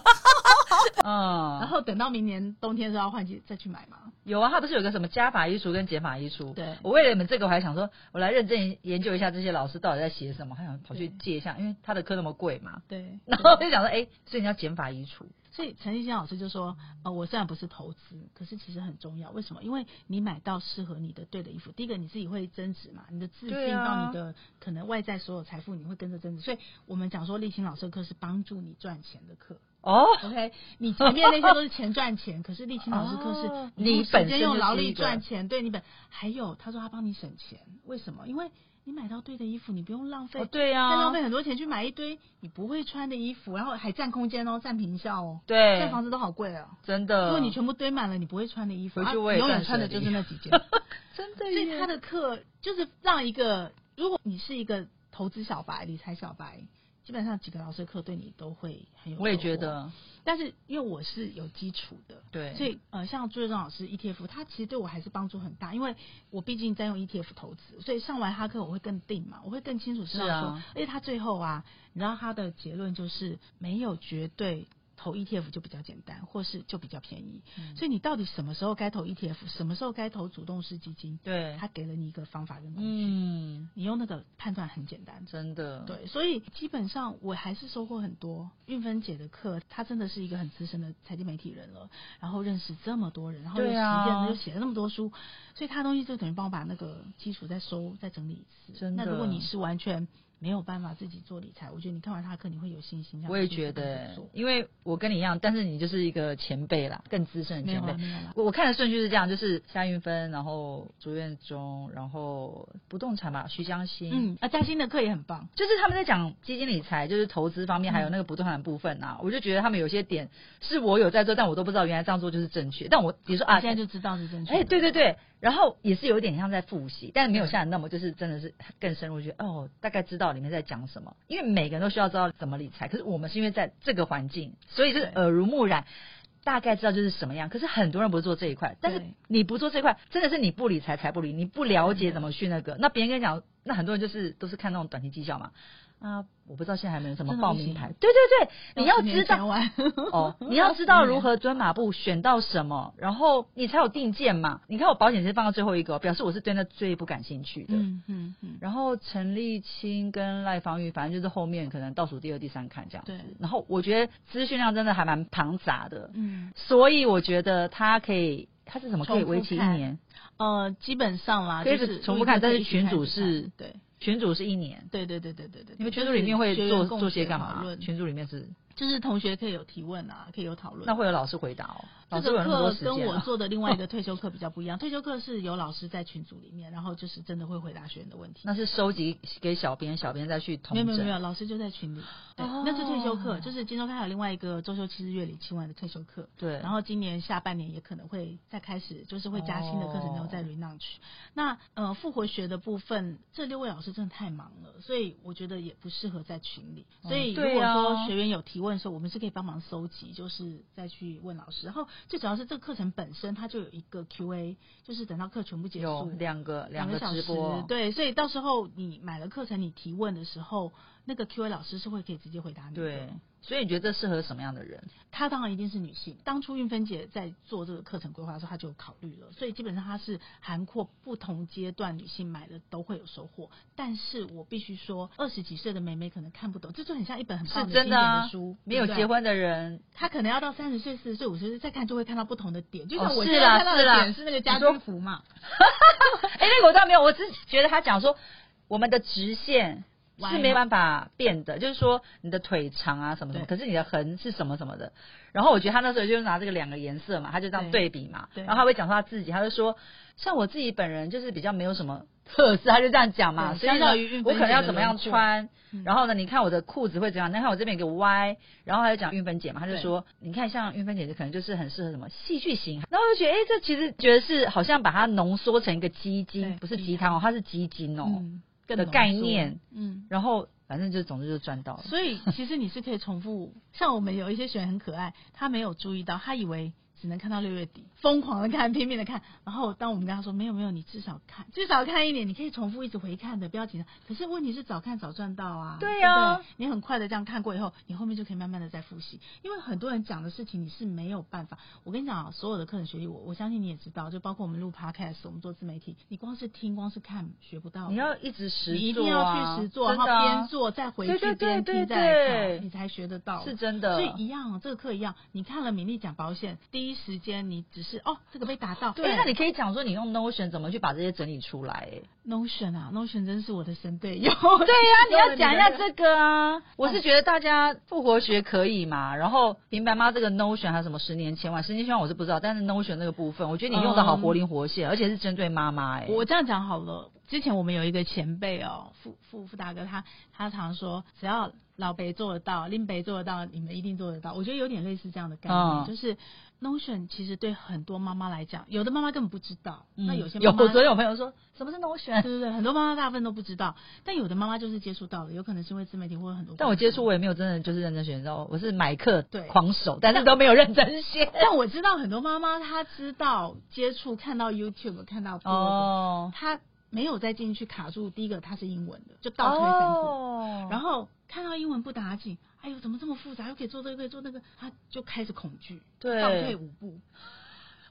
嗯，然后等到明年冬天是要换季再去买嘛？有啊，他不是有个什么加法衣橱跟减法衣橱？对，我为了你们这个，我还想说，我来认真研究一下这些老师到底在写什么，还想跑去借一下，因为他的课那么贵嘛。对，然后就想说，哎，所以你要减法衣橱。所以陈立新老师就说，呃，我虽然不是投资，可是其实很重要。为什么？因为你买到适合你的对的衣服，第一个你自己会增值嘛，你的自信到你的可能外在所有财富，你会跟着增值。所以我们讲说，立新老师的课是帮助你赚钱的课。哦，OK，你前面那些都是钱赚钱，可是立青老师课是你本身用劳力赚钱，对你本还有他说他帮你省钱，为什么？因为你买到对的衣服，你不用浪费，对呀，再浪费很多钱去买一堆你不会穿的衣服，然后还占空间哦，占坪效哦，对，现在房子都好贵哦，真的，如果你全部堆满了你不会穿的衣服，啊，永远穿的就是那几件，真的，所以他的课就是让一个，如果你是一个投资小白、理财小白。基本上几个老师课对你都会很有，我也觉得，但是因为我是有基础的，对，所以呃，像朱瑞忠老师 ETF，他其实对我还是帮助很大，因为我毕竟在用 ETF 投资，所以上完他课我会更定嘛，我会更清楚知道说，啊、而且他最后啊，你知道他的结论就是没有绝对。投 ETF 就比较简单，或是就比较便宜，嗯、所以你到底什么时候该投 ETF，什么时候该投主动式基金？对，他给了你一个方法跟工具，嗯，你用那个判断很简单，真的。对，所以基本上我还是收获很多。韵芬姐的课，她真的是一个很资深的财经媒体人了，然后认识这么多人，然后又实践了，又写了那么多书，所以她东西就等于帮我把那个基础再收再整理一次。真的。那如果你是完全。没有办法自己做理财，我觉得你看完他的课你会有信心。我也觉得，因为我跟你一样，但是你就是一个前辈啦，更资深的前辈。我我看的顺序是这样，就是夏云芬，然后朱院中，然后不动产吧，徐江欣。嗯，啊，嘉欣的课也很棒，就是他们在讲基金理财，就是投资方面，还有那个不动产的部分啊，嗯、我就觉得他们有些点是我有在做，但我都不知道原来这样做就是正确。但我比如说啊，现在就知道是正确。哎，对对对。然后也是有一点像在复习，但是没有像你那么就是真的是更深入，觉得哦，大概知道里面在讲什么。因为每个人都需要知道怎么理财，可是我们是因为在这个环境，所以就是耳濡目染，大概知道就是什么样。可是很多人不是做这一块，但是你不做这一块，真的是你不理财财不理，你不了解怎么去那个，那别人跟你讲，那很多人就是都是看那种短期绩效嘛。啊，我不知道现在还没有什么报名牌。对对对，你要知道 哦，你要知道如何蹲马步，选到什么，然后你才有定见嘛。你看我保险是放到最后一个，表示我是对那最不感兴趣的。嗯嗯嗯。然后陈立青跟赖芳玉，反正就是后面可能倒数第二、第三看这样子。对。然后我觉得资讯量真的还蛮庞杂的。嗯。所以我觉得他可以，他是什么可以维持一年？呃，基本上啦，就是重复看，但是群主是对。群组是一年，对对对对对对。你们群组里面会做做些干嘛？群组里面是。就是同学可以有提问啊，可以有讨论。那会有老师回答哦。这个课跟我做的另外一个退休课比较不一样。退休课是有老师在群组里面，然后就是真的会回答学员的问题。那是收集给小编，小编再去统整。没有没有没有，老师就在群里。对，那是退休课，就是金周开还有另外一个周休七日月理七万的退休课。对。然后今年下半年也可能会再开始，就是会加新的课程，然后再 relaunch。那呃复活学的部分，这六位老师真的太忙了，所以我觉得也不适合在群里。所以如果说学员有提问的时候，我们是可以帮忙搜集，就是再去问老师。然后最主要是这个课程本身它就有一个 Q&A，就是等到课全部结束，两个两个小时，对，所以到时候你买了课程，你提问的时候，那个 Q&A 老师是会可以直接回答你的。对。所以你觉得这适合什么样的人？她当然一定是女性。当初运芬姐在做这个课程规划的时候，她就考虑了。所以基本上她是涵括不同阶段女性买的都会有收获。但是我必须说，二十几岁的妹妹可能看不懂，这就很像一本很棒的经典的书。没有结婚的人，她可能要到三十岁、四十岁、五十岁再看，就会看到不同的点。就像我现在看到的点是那个家居服嘛。哎，那个我倒没有，我只是觉得他讲说我们的直线。是没办法变的，就是说你的腿长啊什么什么，可是你的横是什么什么的。然后我觉得他那时候就拿这个两个颜色嘛，他就这样对比嘛。然后他会讲说他自己，他就说像我自己本人就是比较没有什么特色，他就这样讲嘛。所以呢，我可能要怎么样穿？然后呢，你看我的裤子会怎样？你看我这边有个 Y，然后他就讲运芬姐嘛，他就说你看像运芬姐就可能就是很适合什么戏剧型。然后我就觉得哎，这其实觉得是好像把它浓缩成一个基金，不是鸡汤哦，它是基金哦。的概念，嗯，然后反正就总之就赚到了。所以其实你是可以重复，像我们有一些学员很可爱，他没有注意到，他以为只能看到六月底，疯狂的看，拼命的看。然后当我们跟他说没有没有，你至少看至少看一年，你可以重复一直回看的，不要紧张。可是问题是早看早赚到啊，对呀、啊，你很快的这样看过以后，你后面就可以慢慢的再复习。因为很多人讲的事情你是没有办法。我跟你讲啊，所有的课程学历，我我相信你也知道，就包括我们录 podcast，我们做自媒体，你光是听光是看学不到，你要一直实你一定要去实做，然后边做再回去边听再看，你才学得到，是真的。所以一样，这个课一样，你看了米粒讲保险，第一时间你。只是哦，这个被打到。对，那你可以讲说你用 Notion 怎么去把这些整理出来？Notion 啊，Notion 真是我的神队友。对呀、啊，你要讲一下这个啊。我是觉得大家复活学可以嘛，然后平白妈这个 Notion 还有什么十年千万，十年千万我是不知道，但是 Notion 那个部分，我觉得你用的好活灵活现，嗯、而且是针对妈妈哎。我这样讲好了，之前我们有一个前辈哦，傅傅傅大哥，他他常说，只要老北做得到，林北做得到，你们一定做得到。我觉得有点类似这样的概念，嗯、就是。Notion 其实对很多妈妈来讲，有的妈妈根本不知道。嗯、那有些有，昨天有朋友说什么是 Notion？对对对，很多妈妈大部分都不知道。但有的妈妈就是接触到了，有可能是因为自媒体或者很多。但我接触我也没有真的就是认真学，你知道，我是买课对狂手，但是都没有认真学。但我知道很多妈妈她知道接触看到 YouTube 看到哦，她没有再进去卡住。第一个它是英文的，就倒退三步，哦、然后看到英文不打紧。哎呦，怎么这么复杂？又可以做这个，可以做那个，他就开始恐惧，对，倒退五步。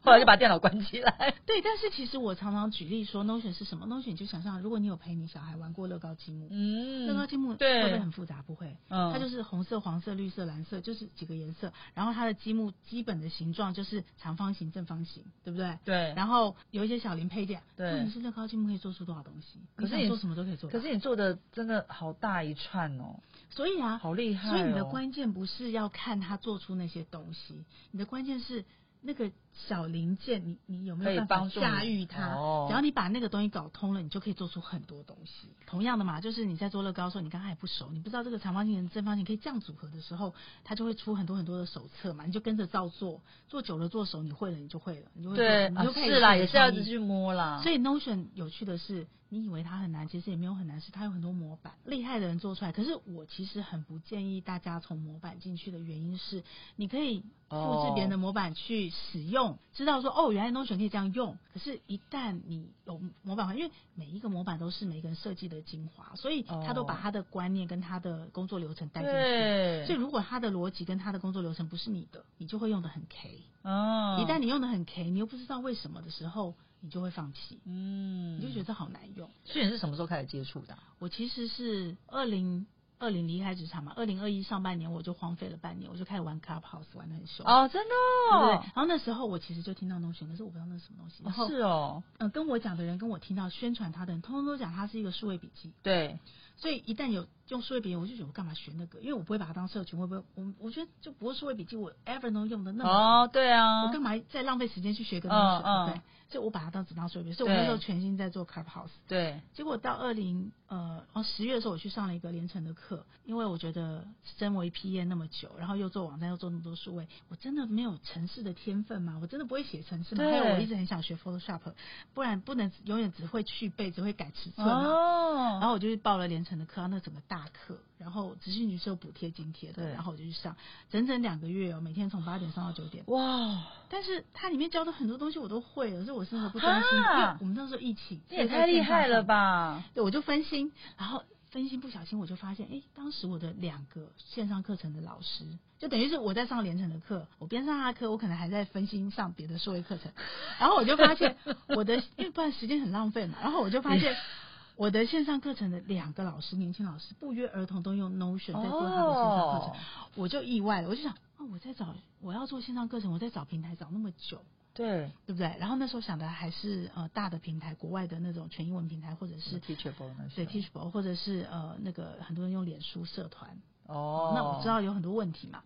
后来就把电脑关起来。对，但是其实我常常举例说，Notion 是什么？Notion 就想象，如果你有陪你小孩玩过乐高积木，嗯，乐高积木对，会不会很复杂？不会，嗯，它就是红色、黄色、绿色、蓝色，就是几个颜色。然后它的积木基本的形状就是长方形、正方形，对不对？对。然后有一些小零配件，对。你是乐高积木可以做出多少东西？可是你做什么都可以做。可是你做的真的好大一串哦。所以啊，好厉害哦。所以你的关键不是要看他做出那些东西，你的关键是。那个小零件，你你有没有办法驾驭它？哦、只要你把那个东西搞通了，你就可以做出很多东西。同样的嘛，就是你在做乐高的时候，你刚刚还不熟，你不知道这个长方形跟正方形可以这样组合的时候，它就会出很多很多的手册嘛，你就跟着照做，做久了做熟，你会了你就会了，你就会对，你就可以、啊、是啦，也是要一直去摸啦。所以 Notion 有趣的是。你以为它很难，其实也没有很难，是它有很多模板，厉害的人做出来。可是我其实很不建议大家从模板进去的原因是，你可以复制别人的模板去使用，哦、知道说哦，原来 Notion 可以这样用。可是，一旦你有模板，因为每一个模板都是每个人设计的精华，所以他都把他的观念跟他的工作流程带进去。对所以，如果他的逻辑跟他的工作流程不是你的，你就会用的很 K。哦。一旦你用的很 K，你又不知道为什么的时候。你就会放弃，嗯，你就觉得这好难用。所以你是什么时候开始接触的？我其实是二零二零离开职场嘛，二零二一上半年我就荒废了半年，我就开始玩 Clubhouse 玩的很凶。哦，真的哦？对，对，然后那时候我其实就听到 Notion，可是我不知道那是什么东西。是哦，嗯，跟我讲的人跟我听到宣传他的人，通通都讲他是一个数位笔记。对，所以一旦有用数位笔记，我就觉得我干嘛学那个？因为我不会把它当社群，会不会？我我觉得就不会数位笔记，我 ever 能用的那么哦，对啊，我干嘛再浪费时间去学个 Notion？、嗯、对。所以我把它当纸张水笔，所以我那时候全心在做 Clubhouse。对。结果到二零呃，哦十月的时候，我去上了一个连城的课，因为我觉得身为 P E 那么久，然后又做网站又做那么多数位，我真的没有城市的天分嘛？我真的不会写城市嘛？还有我一直很想学 Photoshop，不然不能永远只会去背，只会改尺寸嘛。哦。然后我就去报了连城的课，那整个大课，然后职训局是有补贴津贴的，然后我就去上，整整两个月哦，每天从八点上到九点。哇！但是它里面教的很多东西我都会了，所以我真的不专心。因为我们那时候疫情，这也太厉害了吧？对，我就分心，然后分心不小心我就发现，哎，当时我的两个线上课程的老师，就等于是我在上连城的课，我边上他的课，我可能还在分心上别的社会课程，然后我就发现我的，因为不然时间很浪费嘛，然后我就发现。我的线上课程的两个老师，年轻老师不约而同都用 Notion 在做他的线上课程，哦、我就意外了，我就想，啊，我在找，我要做线上课程，我在找平台找那么久，对，对不对？然后那时候想的还是呃大的平台，国外的那种全英文平台，或者是 Teachable，对 Teachable，或者是呃那个很多人用脸书社团，哦，那我知道有很多问题嘛。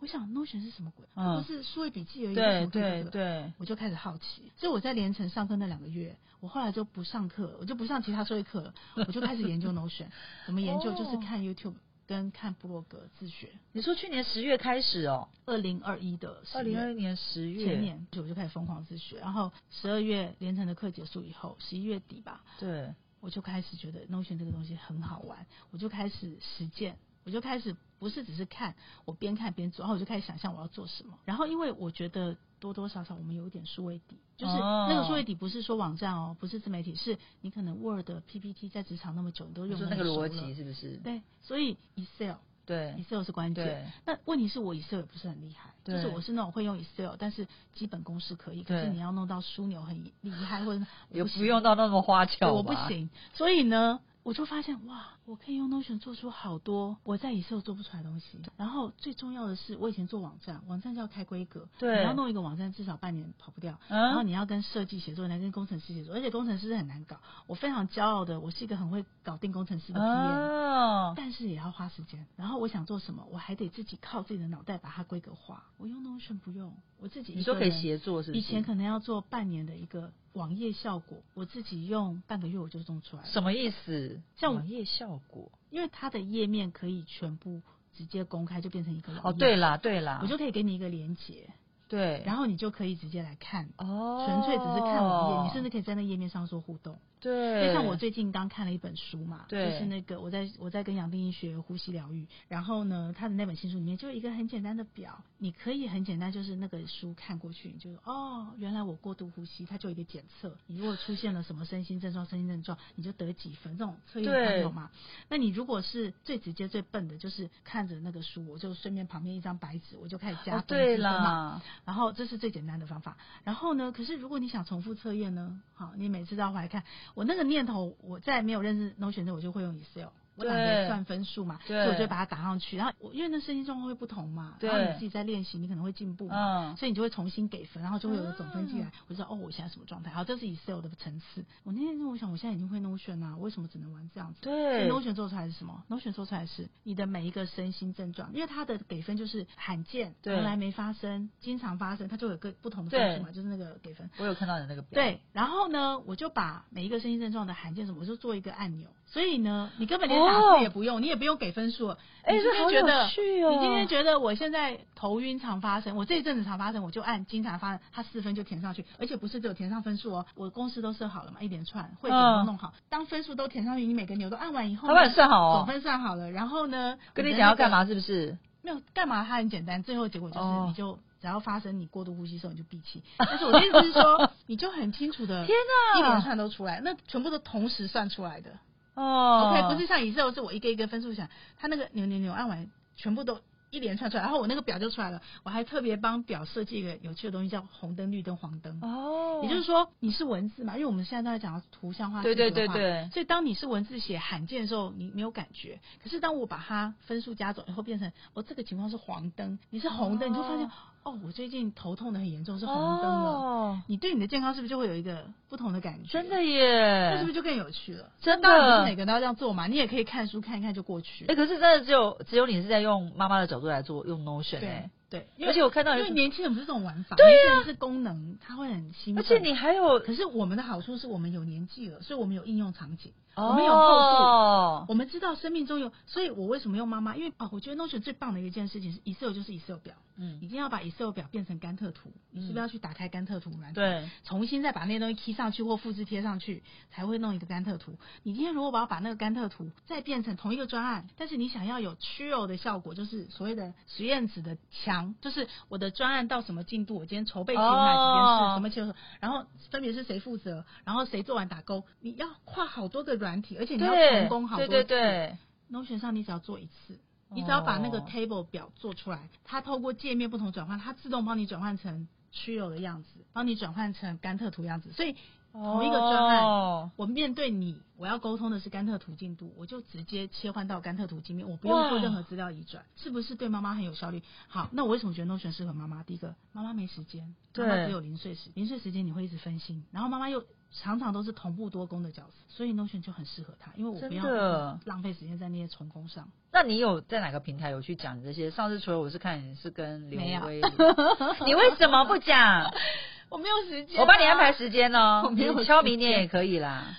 我想 Notion 是什么鬼？它不是数位笔记而已。对对对，我就开始好奇。所以我在连城上课那两个月，我后来就不上课，我就不上其他数位课了，我就开始研究 Notion。怎么研究？就是看 YouTube 跟看布洛格自学。你说去年十月开始哦？二零二一的二零二一年十月前年，我就开始疯狂自学。然后十二月连城的课结束以后，十一月底吧，对，我就开始觉得 Notion 这个东西很好玩，我就开始实践。我就开始不是只是看，我边看边做，然后我就开始想象我要做什么。然后因为我觉得多多少少我们有一点数位底，就是那个数位底不是说网站哦，不是自媒体，是你可能 Word、PPT 在职场那么久，你都用那个逻辑是不是？对，所以 Excel。对，Excel 是关键。那问题是我 Excel 也不是很厉害，就是我是那种会用 Excel，但是基本公式可以。可是你要弄到枢纽很厉害，或者也不用到那么花俏，我不行。所以呢。我就发现哇，我可以用 Notion 做出好多我在 Excel 做不出来的东西。然后最重要的是，我以前做网站，网站就要开规格，对，你要弄一个网站至少半年跑不掉。嗯、然后你要跟设计协作，你要跟工程师协作，而且工程师是很难搞。我非常骄傲的，我是一个很会搞定工程师的 PM，哦，但是也要花时间。然后我想做什么，我还得自己靠自己的脑袋把它规格化。我用 Notion 不用，我自己。你说可以协作是不是？以前可能要做半年的一个。网页效果，我自己用半个月我就弄出来了。什么意思？像网页效果，因为它的页面可以全部直接公开，就变成一个。哦，对啦，对啦，我就可以给你一个连接。对，然后你就可以直接来看。哦，纯粹只是看网页，你甚至可以在那页面上做互动。对，就像我最近刚看了一本书嘛，对，就是那个我在我在跟杨定一学呼吸疗愈，然后呢，他的那本新书里面就有一个很简单的表，你可以很简单，就是那个书看过去，你就哦，原来我过度呼吸，它就有一个检测，你如果出现了什么身心症状，身心症状，你就得几分，这种测验它有嘛？那你如果是最直接最笨的，就是看着那个书，我就顺便旁边一张白纸，我就开始加分，哦，对了，然后这是最简单的方法，然后呢，可是如果你想重复测验呢，好，你每次都要回来看，我那个念头。我在没有认识 Notion 的，我就会用 Excel。我懒得算分数嘛，所以我就把它打上去。然后我因为那身心状况会不同嘛，然后你自己在练习，你可能会进步嘛，所以你就会重新给分，然后就会有个总分进来。我就知道哦，我现在什么状态？好，这是 Excel 的层次。我那天我想，我现在已经会 Notion 啊，为什么只能玩这样子？对，Notion 做出来是什么？Notion 做出来是你的每一个身心症状，因为它的给分就是罕见、从来没发生、经常发生，它就有个不同的分数嘛，就是那个给分。我有看到你那个表。对，然后呢，我就把每一个身心症状的罕见什么，我就做一个按钮。所以呢，你根本连打字也不用，你也不用给分数。哎，这好有趣哦！你今天觉得我现在头晕常发生，我这一阵子常发生，我就按经常发生，它四分就填上去，而且不是只有填上分数哦，我公式都设好了嘛，一连串会点都弄好。当分数都填上去，你每个钮都按完以后，他帮你算好哦，总分算好了。然后呢，跟你讲要干嘛是不是？没有干嘛，它很简单，最后结果就是你就只要发生你过度呼吸的时候，你就闭气。但是我的意思是说，你就很清楚的，天哪，一连串都出来，那全部都同时算出来的。哦、oh.，OK，不是像 Excel，是我一个一个分数想，他那个扭扭扭按完，全部都一连串出来，然后我那个表就出来了。我还特别帮表设计一个有趣的东西，叫红灯、绿灯、黄灯。哦、oh.，也就是说你是文字嘛，因为我们现在都在讲图像化、对对对对，所以当你是文字写罕见的时候，你没有感觉。可是当我把它分数加总以后，变成我这个情况是黄灯，你是红灯，oh. 你就发现。哦，我最近头痛的很严重，是红灯了。Oh, 你对你的健康是不是就会有一个不同的感觉？真的耶，那是不是就更有趣了？真的，当然不是每个人都要这样做嘛。你也可以看书看一看就过去。哎、欸，可是真的只有只有你是在用妈妈的角度来做，用 Notion 哎。对，而且我看到因为年轻人不是这种玩法，对呀、啊，是功能，他会很兴奋。而且你还有，可是我们的好处是我们有年纪了，所以我们有应用场景。哦、我们有厚度，我们知道生命中有，所以我为什么用妈妈？因为哦，我觉得 Notion 最棒的一件事情是 Excel 就是 Excel 表，嗯，你一定要把 Excel 表变成甘特图，嗯、你是不是要去打开甘特图软对，重新再把那些东西 key 上去或复制贴上去，才会弄一个甘特图。你今天如果把它把那个甘特图再变成同一个专案，但是你想要有 Trello 的效果，就是所谓的实验纸的墙，就是我的专案到什么进度，我今天筹备几件事，什么情况，然后分别是谁负责，然后谁做完打勾，你要跨好多个软体，而且你要。成功好多次，对对对，Notion 上你只要做一次，你只要把那个 table 表做出来，它透过界面不同转换，它自动帮你转换成 Trello 的样子，帮你转换成甘特图样子。所以同一个专案，我面对你，我要沟通的是甘特图进度，我就直接切换到甘特图界面，我不用做任何资料移转，是不是对妈妈很有效率？好，那我为什么觉得 Notion 适合妈妈？第一个，妈妈没时间，妈妈只有零碎时，零碎时间你会一直分心，然后妈妈又。常常都是同步多工的角色，所以 Notion 就很适合他，因为我不要浪费时间在那些重工上。那你有在哪个平台有去讲这些？上次除了我是看你是跟刘威，你为什么不讲？我没有时间、啊，我帮你安排时间哦。我没有敲明年也可以啦。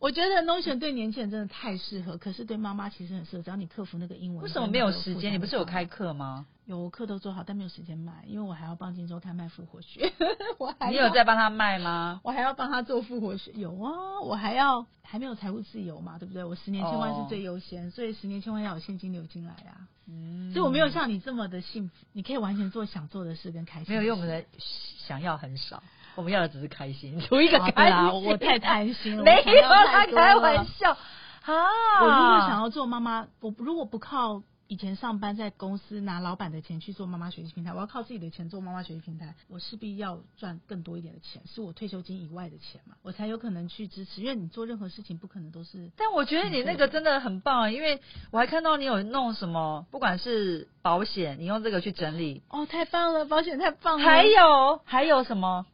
我觉得 Notion 对年轻人真的太适合，可是对妈妈其实很适合，只要你克服那个英文。为什么没有时间？你不是有开课吗？有课都做好，但没有时间卖，因为我还要帮金周刊卖复活学。我还你有在帮他卖吗？我还要帮他做复活学。有啊，我还要还没有财务自由嘛，对不对？我十年千万是最优先，oh. 所以十年千万要有现金流进来啊。嗯，所以我没有像你这么的幸福，你可以完全做想做的事跟开心。没有，因为我们的想要很少，我们要的只是开心，图一个开心。啊、我太贪心了，没有他开玩笑啊！我如果想要做妈妈，我如果不靠。以前上班在公司拿老板的钱去做妈妈学习平台，我要靠自己的钱做妈妈学习平台，我势必要赚更多一点的钱，是我退休金以外的钱嘛，我才有可能去支持。因为你做任何事情不可能都是。但我觉得你那个真的很棒啊，因为我还看到你有弄什么，不管是保险，你用这个去整理。哦，太棒了，保险太棒了。还有还有什么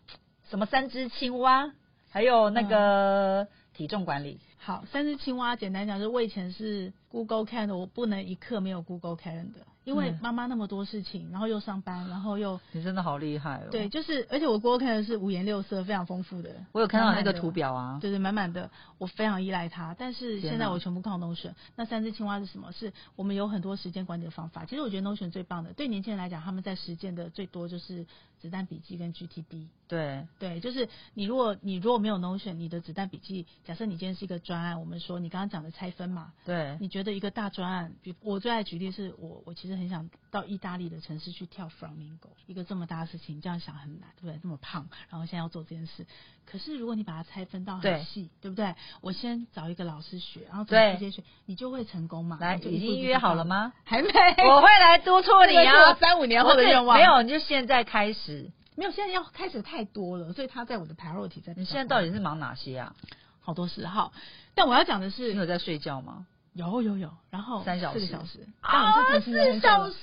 什么三只青蛙，还有那个体重管理。嗯、好，三只青蛙简单讲，就是我以前是。Google Calendar，我不能一刻没有 Google Calendar，因为妈妈那么多事情，然后又上班，然后又 你真的好厉害哦。对，就是而且我 Google Calendar 是五颜六色，非常丰富的。我有看到那个图表啊，对对，满满的，我非常依赖它。但是现在我全部靠 Notion。那三只青蛙是什么？是我们有很多时间管理的方法。其实我觉得 Notion 最棒的，对年轻人来讲，他们在实践的最多就是子弹笔记跟 GTD。对对，就是你如果你如果没有 Notion，你的子弹笔记，假设你今天是一个专案，我们说你刚刚讲的拆分嘛，对，你觉得。的一个大专案，比我最爱举例是我，我其实很想到意大利的城市去跳 Flamingo，一个这么大的事情，这样想很难，对不对？这么胖，然后现在要做这件事，可是如果你把它拆分到很细，对，对不对？我先找一个老师学，然后直接学，你就会成功嘛。来，已经约好了吗？还没，我会来督促你啊，三五年后的愿望。没有，你就现在开始。没有，现在要开始太多了，所以他在我的 priority 在。你现在到底是忙哪些啊？好多事哈，但我要讲的是，你有在睡觉吗？有有有，然后三小时。四个小时。啊，四小时，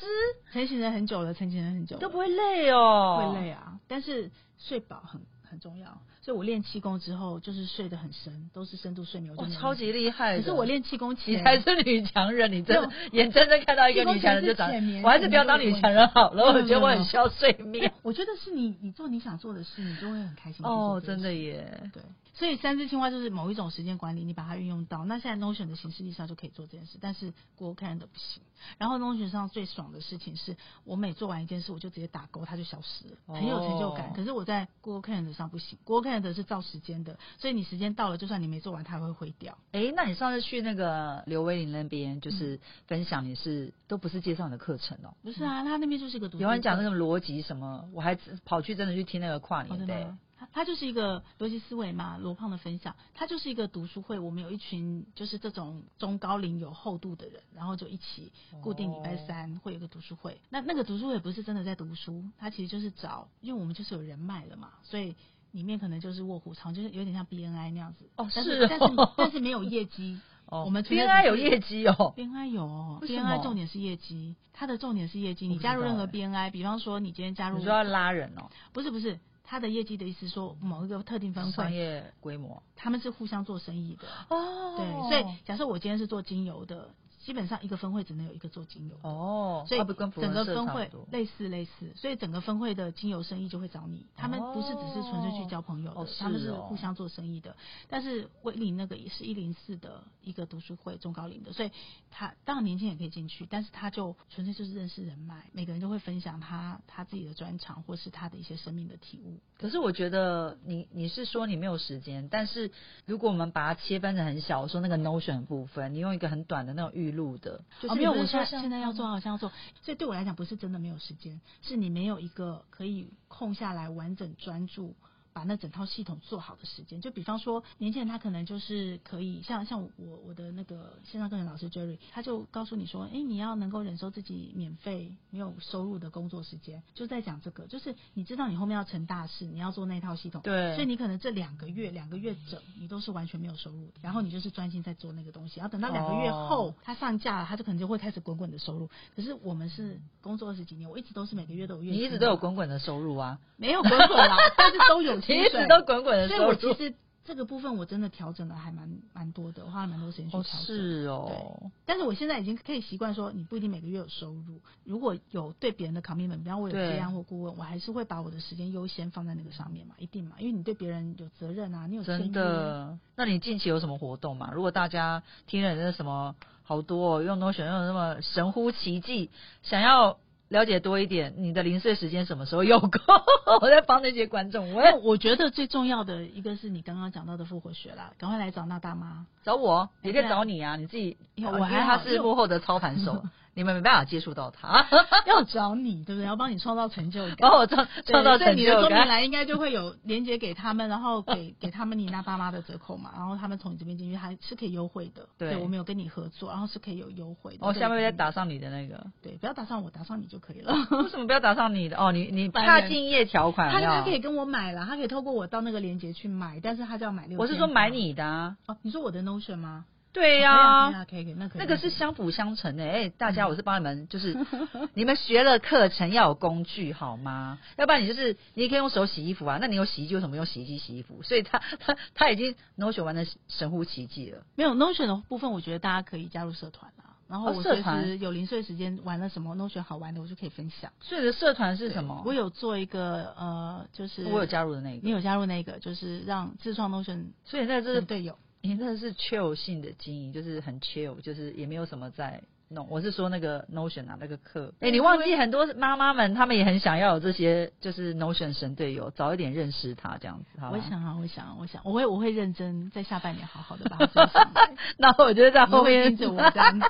成型人很久了，成型人很久了，都不会累哦，会累啊，但是睡饱很很重要，所以我练气功之后就是睡得很深，都是深度睡眠，我，超级厉害！可是我练气功前，你才是女强人，你真的 眼睁睁看到一个女强人就长，我还是不要当女强人好了，我觉得我很需要睡眠。我觉得是你，你做你想做的事，你就会很开心。哦，真的耶，对。所以三只青蛙就是某一种时间管理，你把它运用到那现在 Notion 的形式力上就可以做这件事，但是 Google Calendar 不行。然后 Notion 上最爽的事情是我每做完一件事，我就直接打勾，它就消失了，很有成就感。可是我在 Google Calendar 上不行，Google Calendar 是照时间的，所以你时间到了，就算你没做完，它会毁掉。哎，那你上次去那个刘威林那边，就是分享你是、嗯、都不是介绍你的课程哦？不是啊，他那边就是一个读。有人讲那个逻辑什么，我还跑去真的去听那个跨年对。它就是一个逻辑思维嘛，罗胖的分享，它就是一个读书会。我们有一群就是这种中高龄有厚度的人，然后就一起固定礼拜三会有个读书会。那那个读书会不是真的在读书，它其实就是找，因为我们就是有人脉了嘛，所以里面可能就是卧虎藏，就是有点像 BNI 那样子。哦，是哦，但是但是但是没有业绩。哦，我们 BNI 有业绩哦，BNI 有哦，BNI 重点是业绩，它的重点是业绩。你加入任何 BNI，比方说你今天加入，你说要拉人哦？不是不是。他的业绩的意思说，某一个特定分会商业规模，他们是互相做生意的哦。对，所以假设我今天是做精油的。基本上一个分会只能有一个做精油哦，所以整个分会类似类似，所以整个分会的精油生意就会找你。他们不是只是纯粹去交朋友的，他们是互相做生意的。但是威林那个也是一零四的一个读书会中高龄的，所以他当然年轻人可以进去，但是他就纯粹就是认识人脉，每个人都会分享他他自己的专长或是他的一些生命的体悟。可是我觉得你你是说你没有时间，但是如果我们把它切分成很小，我说那个 Notion 部分，你用一个很短的那种预。录的，就是没有。我现现在要做，好像要做，所以对我来讲不是真的没有时间，是你没有一个可以空下来完整专注。把那整套系统做好的时间，就比方说，年轻人他可能就是可以像像我我的那个线上课程老师 Jerry，他就告诉你说，哎、欸，你要能够忍受自己免费没有收入的工作时间，就在讲这个，就是你知道你后面要成大事，你要做那套系统，对，所以你可能这两个月两个月整，你都是完全没有收入的，然后你就是专心在做那个东西，然后等到两个月后他上架了，他就可能就会开始滚滚的收入。可是我们是工作二十几年，我一直都是每个月都有月，你一直都有滚滚的收入啊？没有滚滚啦，但是都有。其实都滚滚的，所以我其实这个部分我真的调整了还蛮蛮多的，我花了蛮多时间去调整。是哦，但是我现在已经可以习惯说，你不一定每个月有收入，如果有对别人的 commitment，比方我有接案或顾问，我还是会把我的时间优先放在那个上面嘛，一定嘛，因为你对别人有责任啊，你有真的。那你近期有什么活动嘛？如果大家听了那什么好多、哦、用 Notion 用的那么神乎其技，想要。了解多一点，你的零碎时间什么时候有空？我在帮那些观众。我我觉得最重要的一个是你刚刚讲到的复活学啦，赶快来找那大妈，找我，也可以找你啊，你自己。我还他是幕后的操盘手。你们没办法接触到他，要找你，对不对？要帮你创造成就感，帮 我创创造成就感。你的说明栏应该就会有连接给他们，然后给 给他们你那爸妈的折扣嘛，然后他们从你这边进去还是可以优惠的。对，我们有跟你合作，然后是可以有优惠的。哦下面再打上你的那个，对，不要打上我，打上你就可以了。为什么不要打上你的？哦，你你怕竞业条款？他他可以跟我买了，他可以透过我到那个连接去买，但是他就要买六。我是说买你的啊。哦，你说我的 Notion 吗？对呀，可以可以，那可以。那个是相辅相成的，哎，大家，我是帮你们，就是 你们学了课程要有工具好吗？要不然你就是你也可以用手洗衣服啊，那你有洗衣机为什么用洗衣机洗衣服？所以他他他已经 Notion 玩的神乎其技了。没有 Notion 的部分，我觉得大家可以加入社团啊，然后我随时有零碎时间玩了什么 Notion 好玩的，我就可以分享。所以的社团是什么？我有做一个呃，就是我有加入的那个，你有加入那个，就是让自创 Notion，所以在这队友。你真的是 chill 性的经营，就是很 chill，就是也没有什么在弄。我是说那个 Notion 啊，那个课。哎、欸，你忘记很多妈妈们，她们也很想要有这些，就是 Notion 神队友，早一点认识他这样子。好，我想啊，我想，啊我想，我会，我会认真在下半年好好的把它做 上。那我觉得在后面盯着我这样子。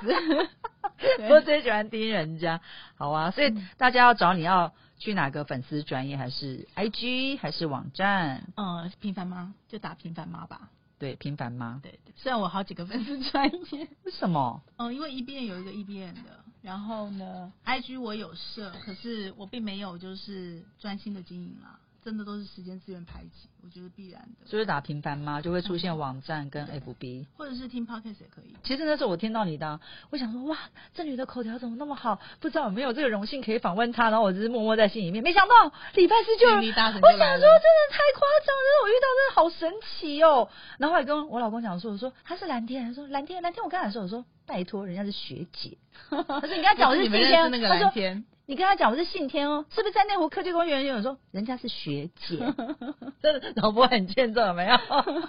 我最喜欢盯人家。好啊，所以大家要找你要去哪个粉丝专业，还是 IG，还是网站？嗯，平凡妈就打平凡妈吧。对，平凡吗？对对，虽然我好几个粉丝专业，为什么？嗯，因为 EBM 有一个 EBM 的，然后呢，IG 我有设，可是我并没有就是专心的经营啦。真的都是时间资源排挤，我觉得必然的。就是打平凡吗？就会出现网站跟 FB，或者是听 Podcast 也可以。其实那时候我听到你的，我想说哇，这女的口条怎么那么好？不知道有没有这个荣幸可以访问她，然后我只是默默在心里面。没想到礼拜四就，我想说真的太夸张了，我遇到真的好神奇哦。然后还跟我老公讲说，我说她是蓝天，他说蓝天蓝天，我刚才说我说拜托，人家是学姐，他说你跟他讲我是 今天那个蓝天。你跟他讲我是信天哦，是不是在内湖科技公园？有人说人家是学姐，真的老婆很欠揍，有没有？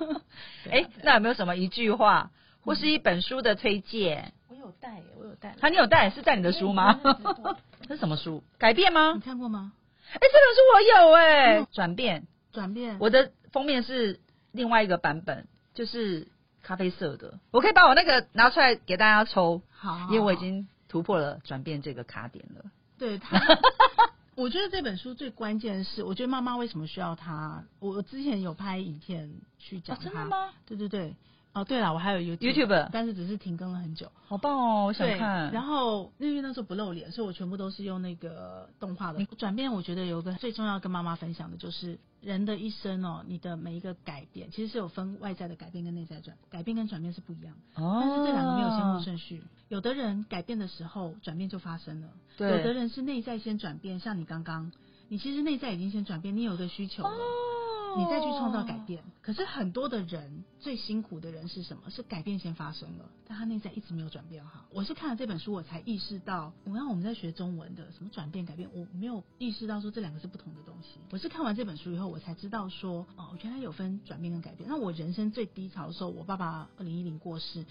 哎、欸，那有没有什么一句话或是一本书的推荐？我有带，我有带。他、啊、你有带是带你的书吗？这是什么书？改变吗？你看过吗？哎、欸，这本书我有哎、欸，转变，转变。我的封面是另外一个版本，就是咖啡色的。我可以把我那个拿出来给大家抽，好，好，好，因为我已经突破了转变这个卡点了。对他，我觉得这本书最关键的是，我觉得妈妈为什么需要他？我之前有拍影片去讲它。真的吗？对对对。哦，对了，我还有 YouTube, YouTube，但是只是停更了很久。好棒哦，我想看。然后因为那时候不露脸，所以我全部都是用那个动画的转变。我觉得有个最重要跟妈妈分享的就是，人的一生哦，你的每一个改变，其实是有分外在的改变跟内在转改变跟转变是不一样的。哦。但是这两个没有先后顺序。有的人改变的时候，转变就发生了。对。有的人是内在先转变，像你刚刚，你其实内在已经先转变，你有个需求了。哦你再去创造改变，可是很多的人最辛苦的人是什么？是改变先发生了，但他内在一直没有转变好。我是看了这本书，我才意识到，我让我们在学中文的什么转变改变，我没有意识到说这两个是不同的东西。我是看完这本书以后，我才知道说，哦，原来有分转变跟改变。那我人生最低潮的时候，我爸爸二零一零过世。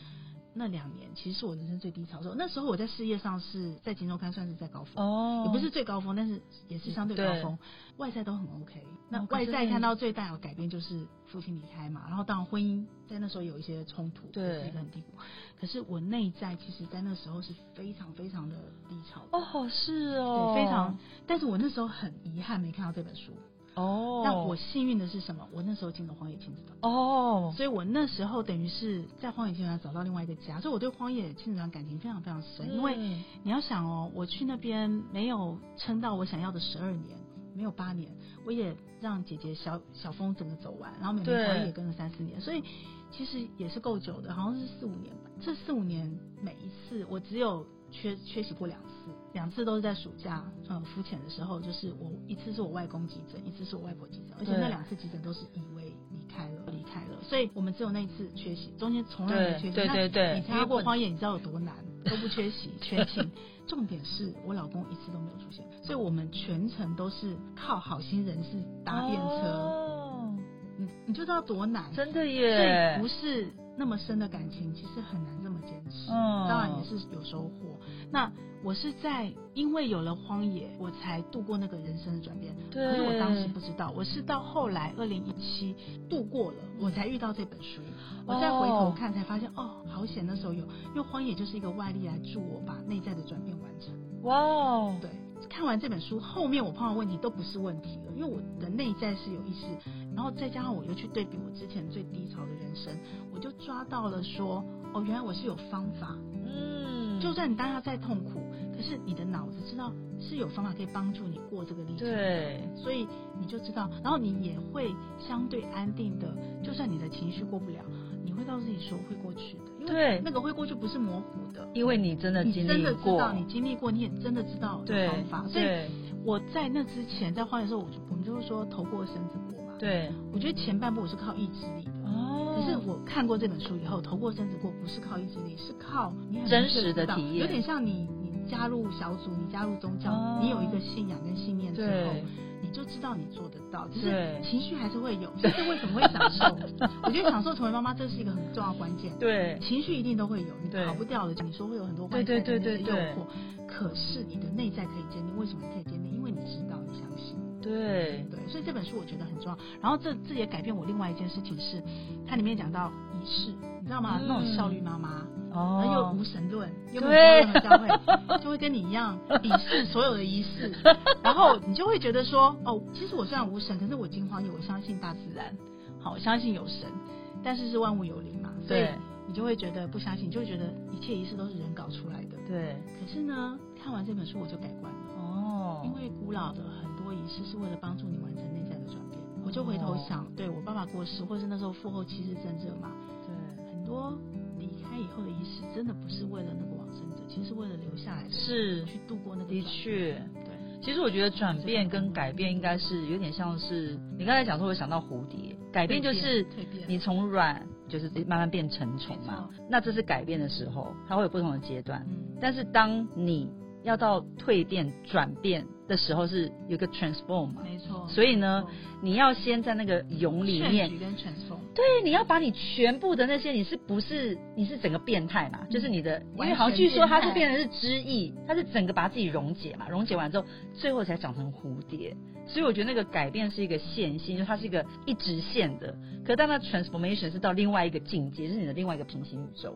那两年其实是我人生最低潮的时候，那时候我在事业上是在金周刊算是在高峰，哦，也不是最高峰，但是也是相对高峰，外在都很 OK。那外在看到最大的改变就是父亲离开嘛，然后当然婚姻在那时候有一些冲突，对，是一个很低谷。可是我内在其实，在那时候是非常非常的低潮的。哦，是哦，对，非常。但是我那时候很遗憾没看到这本书。哦，那我幸运的是什么？我那时候进了荒野亲子团哦，所以我那时候等于是在荒野亲子团找到另外一个家，所以我对荒野亲子团感情非常非常深。因为你要想哦，我去那边没有撑到我想要的十二年，没有八年，我也让姐姐小小峰整个走完，然后妹妹她也跟了三四年，所以其实也是够久的，好像是四五年吧。这四五年每一次我只有。缺缺席过两次，两次都是在暑假，呃，浮潜的时候，就是我一次是我外公急诊，一次是我外婆急诊，而且那两次急诊都是以为离开了，离开了，所以我们只有那一次缺席，中间从来没缺席。对对对，你参加过荒野，你知道有多难，都不缺席，全勤。重点是我老公一次都没有出现，所以我们全程都是靠好心人士搭便车。哦，你你就知道多难，真的耶，所以不是。那么深的感情，其实很难这么坚持。嗯，当然也是有收获。那我是在因为有了荒野，我才度过那个人生的转变。对。可是我当时不知道，我是到后来二零一七度过了，我才遇到这本书。我再回头看，才发现哦，好险那时候有，因为荒野就是一个外力来助我把内在的转变完成。哇哦，对。看完这本书，后面我碰到问题都不是问题了，因为我的内在是有意识，然后再加上我又去对比我之前最低潮的人生，我就抓到了说，哦，原来我是有方法，嗯，就算你当下再痛苦，可是你的脑子知道是有方法可以帮助你过这个历程，对，所以你就知道，然后你也会相对安定的，就算你的情绪过不了，你会告诉自己说会过去的。对，那个会过去不是模糊的，因为你真的经历过，你真的知道，你经历过，你也真的知道的方法。所以我在那之前，在花莲的时候，我我们就是说头过身子过嘛。对，我觉得前半部我是靠意志力的。哦。可是我看过这本书以后，头过身子过不是靠意志力，是靠你很真实的体验。有点像你你加入小组，你加入宗教，你有一个信仰跟信念之后。你就知道你做得到，只是情绪还是会有。这是为什么会享受？我觉得享受成为妈妈，这是一个很重要的关键。对，情绪一定都会有，你逃不掉的。你说会有很多外在的诱惑，可是你的内在可以坚定。为什么你可以坚定？因为你知道，你相信。对对，所以这本书我觉得很重要。然后这这也改变我另外一件事情是，它里面讲到仪式，你知道吗？那种效率妈妈。哦，然后又无神论，又没有任何教会，就会跟你一样鄙视所有的仪式，然后你就会觉得说，哦，其实我虽然无神，可是我金荒野，我相信大自然，好，我相信有神，但是是万物有灵嘛，所以你就会觉得不相信，就会觉得一切仪式都是人搞出来的。对，可是呢，看完这本书我就改观了。哦，因为古老的很多仪式是为了帮助你完成内在的转变。我就回头想，对我爸爸过世，或是那时候父后七日真者嘛，对，很多。他以后的仪式真的不是为了那个往生者，其实是为了留下来的，是去度过那个。的确，对。其实我觉得转变跟改变应该是有点像是你刚才讲说，我想到蝴蝶，改变就是你从软就是慢慢变成虫嘛。那这是改变的时候，它会有不同的阶段。但是当你要到蜕变转变的时候，是有个 transform 嘛？没错。所以呢，你要先在那个蛹里面。对，你要把你全部的那些，你是不是你是整个变态嘛？就是你的，因为好像据说它是变成是汁液，它是整个把自己溶解嘛，溶解完之后，最后才长成蝴蝶。所以我觉得那个改变是一个线性，就它是一个一直线的。可是当它 transformation 是到另外一个境界，是你的另外一个平行宇宙。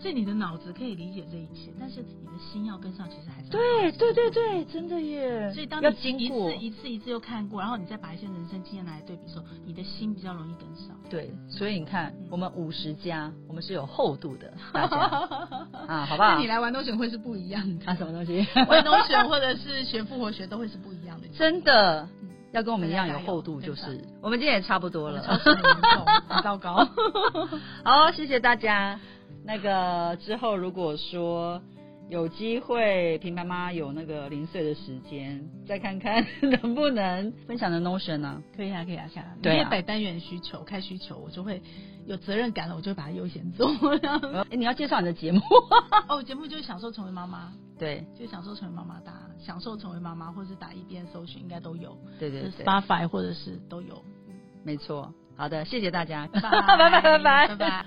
所以你的脑子可以理解这一切，但是你的心要跟上，其实还是对对对对，真的耶。所以当你一次一次一次又看过，然后你再把一些人生经验拿来对比的时候，你的心比较容易跟上。对，所以你看，我们五十加，我们是有厚度的，大家啊，好不好？那你来玩东选会是不一样的。啊，什么东西？玩东选或者是学复活学都会是不一样的。真的，要跟我们一样有厚度，就是我们今天也差不多了，糟糕。好，谢谢大家。那个之后，如果说有机会，平妈妈有那个零碎的时间，再看看 能不能分享的 Notion 呢？可以啊，可以啊，下来。对啊。摆单元需求，开需求，我就会有责任感了，我就会把它优先做。哎，你要介绍你的节目？哦，节目就是享受成为妈妈。对，就享受成为妈妈，打享受成为妈妈，或者是打一边搜寻，应该都有。对对对。Spotify 或者是都有。没错。好的，谢谢大家。拜拜拜拜拜拜拜。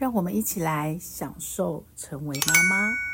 让我们一起来享受成为妈妈。